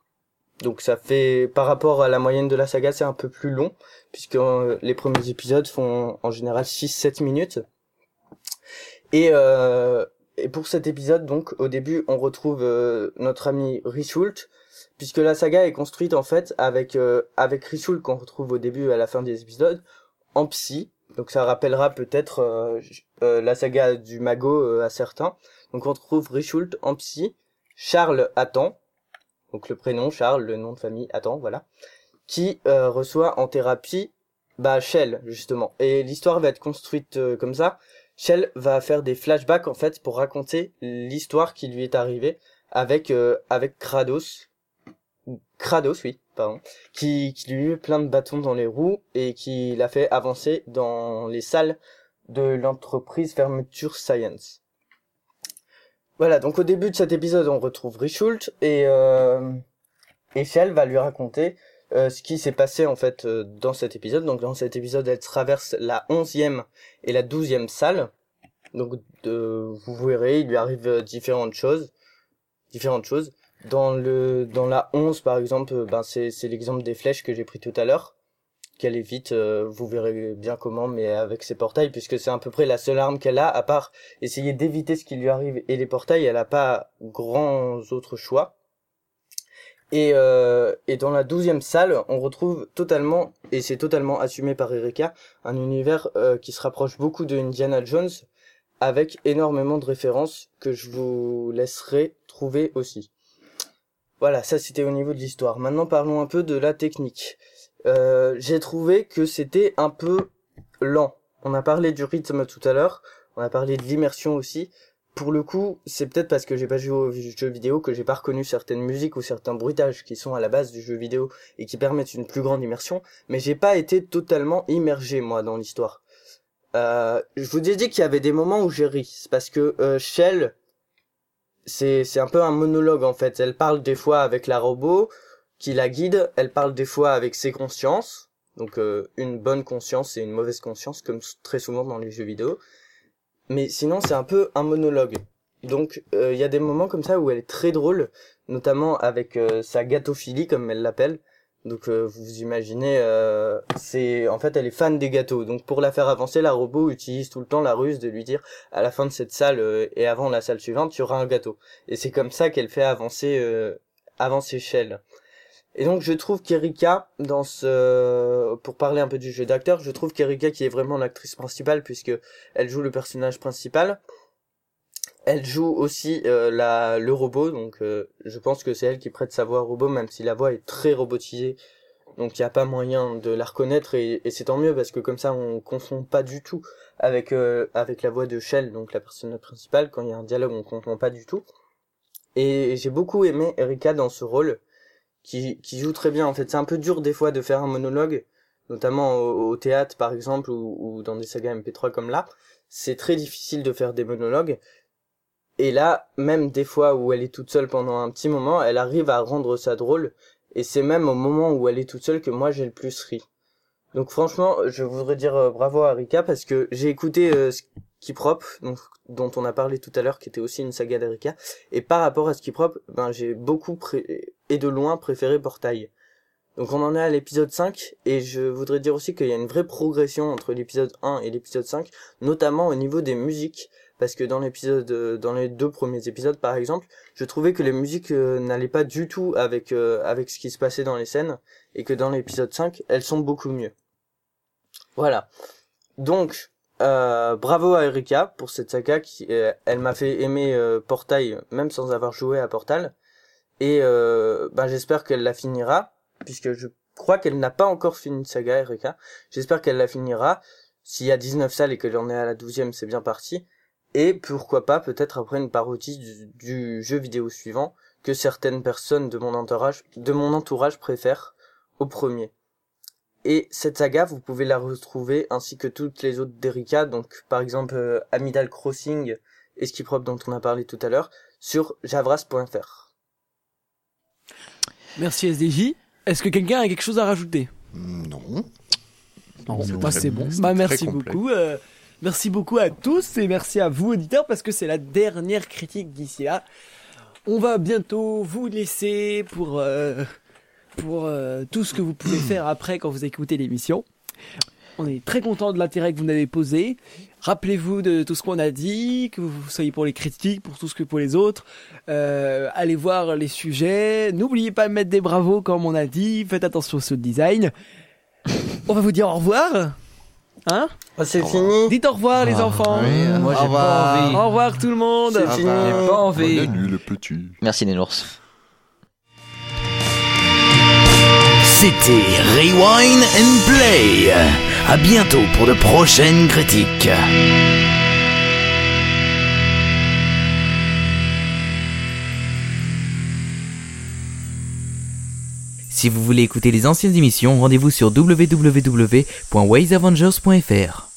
donc ça fait par rapport à la moyenne de la saga c'est un peu plus long, puisque euh, les premiers épisodes font en général 6-7 minutes. Et, euh, et pour cet épisode donc au début on retrouve euh, notre ami Richult, puisque la saga est construite en fait avec euh, avec Richult qu'on retrouve au début et à la fin des épisodes en psy. Donc ça rappellera peut-être euh, euh, la saga du magot euh, à certains. Donc on retrouve Richult en psy, Charles Attan, donc le prénom Charles, le nom de famille Attan, voilà, qui reçoit en thérapie bah Shell justement. Et l'histoire va être construite comme ça. Shell va faire des flashbacks en fait pour raconter l'histoire qui lui est arrivée avec euh, avec Kratos. Kratos, oui, pardon, qui, qui lui met plein de bâtons dans les roues et qui l'a fait avancer dans les salles de l'entreprise Fermeture Science. Voilà, donc au début de cet épisode, on retrouve Richult et euh, et Shell va lui raconter euh, ce qui s'est passé en fait euh, dans cet épisode. Donc dans cet épisode, elle traverse la onzième et la douzième salle. Donc de, vous verrez, il lui arrive euh, différentes choses, différentes choses. Dans le dans la 11 par exemple, ben c'est l'exemple des flèches que j'ai pris tout à l'heure qu'elle évite, euh, vous verrez bien comment, mais avec ses portails, puisque c'est à peu près la seule arme qu'elle a, à part essayer d'éviter ce qui lui arrive et les portails, elle a pas grands autres choix. Et, euh, et dans la douzième salle, on retrouve totalement, et c'est totalement assumé par Erika, un univers euh, qui se rapproche beaucoup de Indiana Jones, avec énormément de références que je vous laisserai trouver aussi. Voilà, ça c'était au niveau de l'histoire. Maintenant parlons un peu de la technique. Euh, j'ai trouvé que c'était un peu lent. On a parlé du rythme tout à l'heure, on a parlé de l'immersion aussi. Pour le coup, c'est peut-être parce que j'ai pas joué au jeu vidéo que j'ai pas reconnu certaines musiques ou certains bruitages qui sont à la base du jeu vidéo et qui permettent une plus grande immersion, mais j'ai pas été totalement immergé moi dans l'histoire. Euh, je vous ai dit qu'il y avait des moments où j'ai ri, c'est parce que euh, Shell, c'est c'est un peu un monologue en fait. Elle parle des fois avec la robot qui la guide, elle parle des fois avec ses consciences, donc euh, une bonne conscience et une mauvaise conscience comme très souvent dans les jeux vidéo. Mais sinon c'est un peu un monologue. Donc euh, il y a des moments comme ça où elle est très drôle, notamment avec euh, sa gâteauphilie comme elle l'appelle. Donc euh, vous imaginez, euh, c'est en fait elle est fan des gâteaux. Donc pour la faire avancer, la robot utilise tout le temps la ruse de lui dire à la fin de cette salle euh, et avant la salle suivante, tu auras un gâteau. Et c'est comme ça qu'elle fait avancer euh, avancer Shell. Et donc je trouve qu'Erika, dans ce, pour parler un peu du jeu d'acteur, je trouve qu'Erika qui est vraiment l'actrice principale puisque elle joue le personnage principal. Elle joue aussi euh, la le robot, donc euh, je pense que c'est elle qui prête sa voix au robot, même si la voix est très robotisée. Donc il n'y a pas moyen de la reconnaître et, et c'est tant mieux parce que comme ça on confond pas du tout avec euh, avec la voix de Shell, donc la personne principale. Quand il y a un dialogue, on confond pas du tout. Et j'ai beaucoup aimé Erika dans ce rôle qui, joue très bien. En fait, c'est un peu dur des fois de faire un monologue, notamment au, théâtre par exemple ou dans des sagas MP3 comme là. C'est très difficile de faire des monologues. Et là, même des fois où elle est toute seule pendant un petit moment, elle arrive à rendre ça drôle. Et c'est même au moment où elle est toute seule que moi j'ai le plus ri. Donc franchement, je voudrais dire euh, bravo à Rika parce que j'ai écouté euh, Skiprop, donc dont on a parlé tout à l'heure, qui était aussi une saga d'Erika. Et par rapport à Skiprop, ben j'ai beaucoup pré- et de loin préféré Portail. Donc on en est à l'épisode 5 et je voudrais dire aussi qu'il y a une vraie progression entre l'épisode 1 et l'épisode 5, notamment au niveau des musiques parce que dans l'épisode euh, dans les deux premiers épisodes par exemple, je trouvais que les musiques euh, n'allaient pas du tout avec euh, avec ce qui se passait dans les scènes et que dans l'épisode 5, elles sont beaucoup mieux. Voilà. Donc Euh, bravo à Erika pour cette saga qui euh, elle m'a fait aimer euh, Portail même sans avoir joué à Portal. Et euh, bah, j'espère qu'elle la finira puisque je crois qu'elle n'a pas encore fini une saga Erika. J'espère qu'elle la finira. S'il y a 19 salles et qu'elle en est à la 12e c'est bien parti. Et pourquoi pas peut-être après une parodie du, jeu vidéo suivant que certaines personnes de de mon entourage préfèrent au premier et cette saga, vous pouvez la retrouver ainsi que toutes les autres d'Erika, donc par exemple euh, Amidal Crossing et Skiprop dont on a parlé tout à l'heure, sur javras.fr. Merci SDJ. Est-ce que quelqu'un a quelque chose à rajouter? Non. Non, C'est c'est bon, Bah, merci beaucoup. euh, merci beaucoup à tous et merci à vous auditeurs parce que c'est la dernière critique d'ici là. On va bientôt vous laisser pour euh, pour euh, tout ce que vous pouvez faire après quand vous écoutez l'émission. On est très content de l'intérêt que vous nous avez posé. Rappelez-vous de tout ce qu'on a dit, que vous soyez pour les critiques, pour tout ce que pour les autres. Euh, allez voir les sujets. N'oubliez pas de mettre des bravos comme on a dit. Faites attention au design. On va vous dire au revoir. Hein Ah, c'est fini Dites au revoir les enfants. Oui, Moi, au j'ai revoir. pas envie. Au revoir tout le monde. C'est fini. J'ai pas envie. Bonne nuit, le petit. Merci Nénours. C'était Rewind and Play. À bientôt pour de prochaines critiques. Si vous voulez écouter les anciennes émissions, rendez-vous sur www.waysavengers.fr.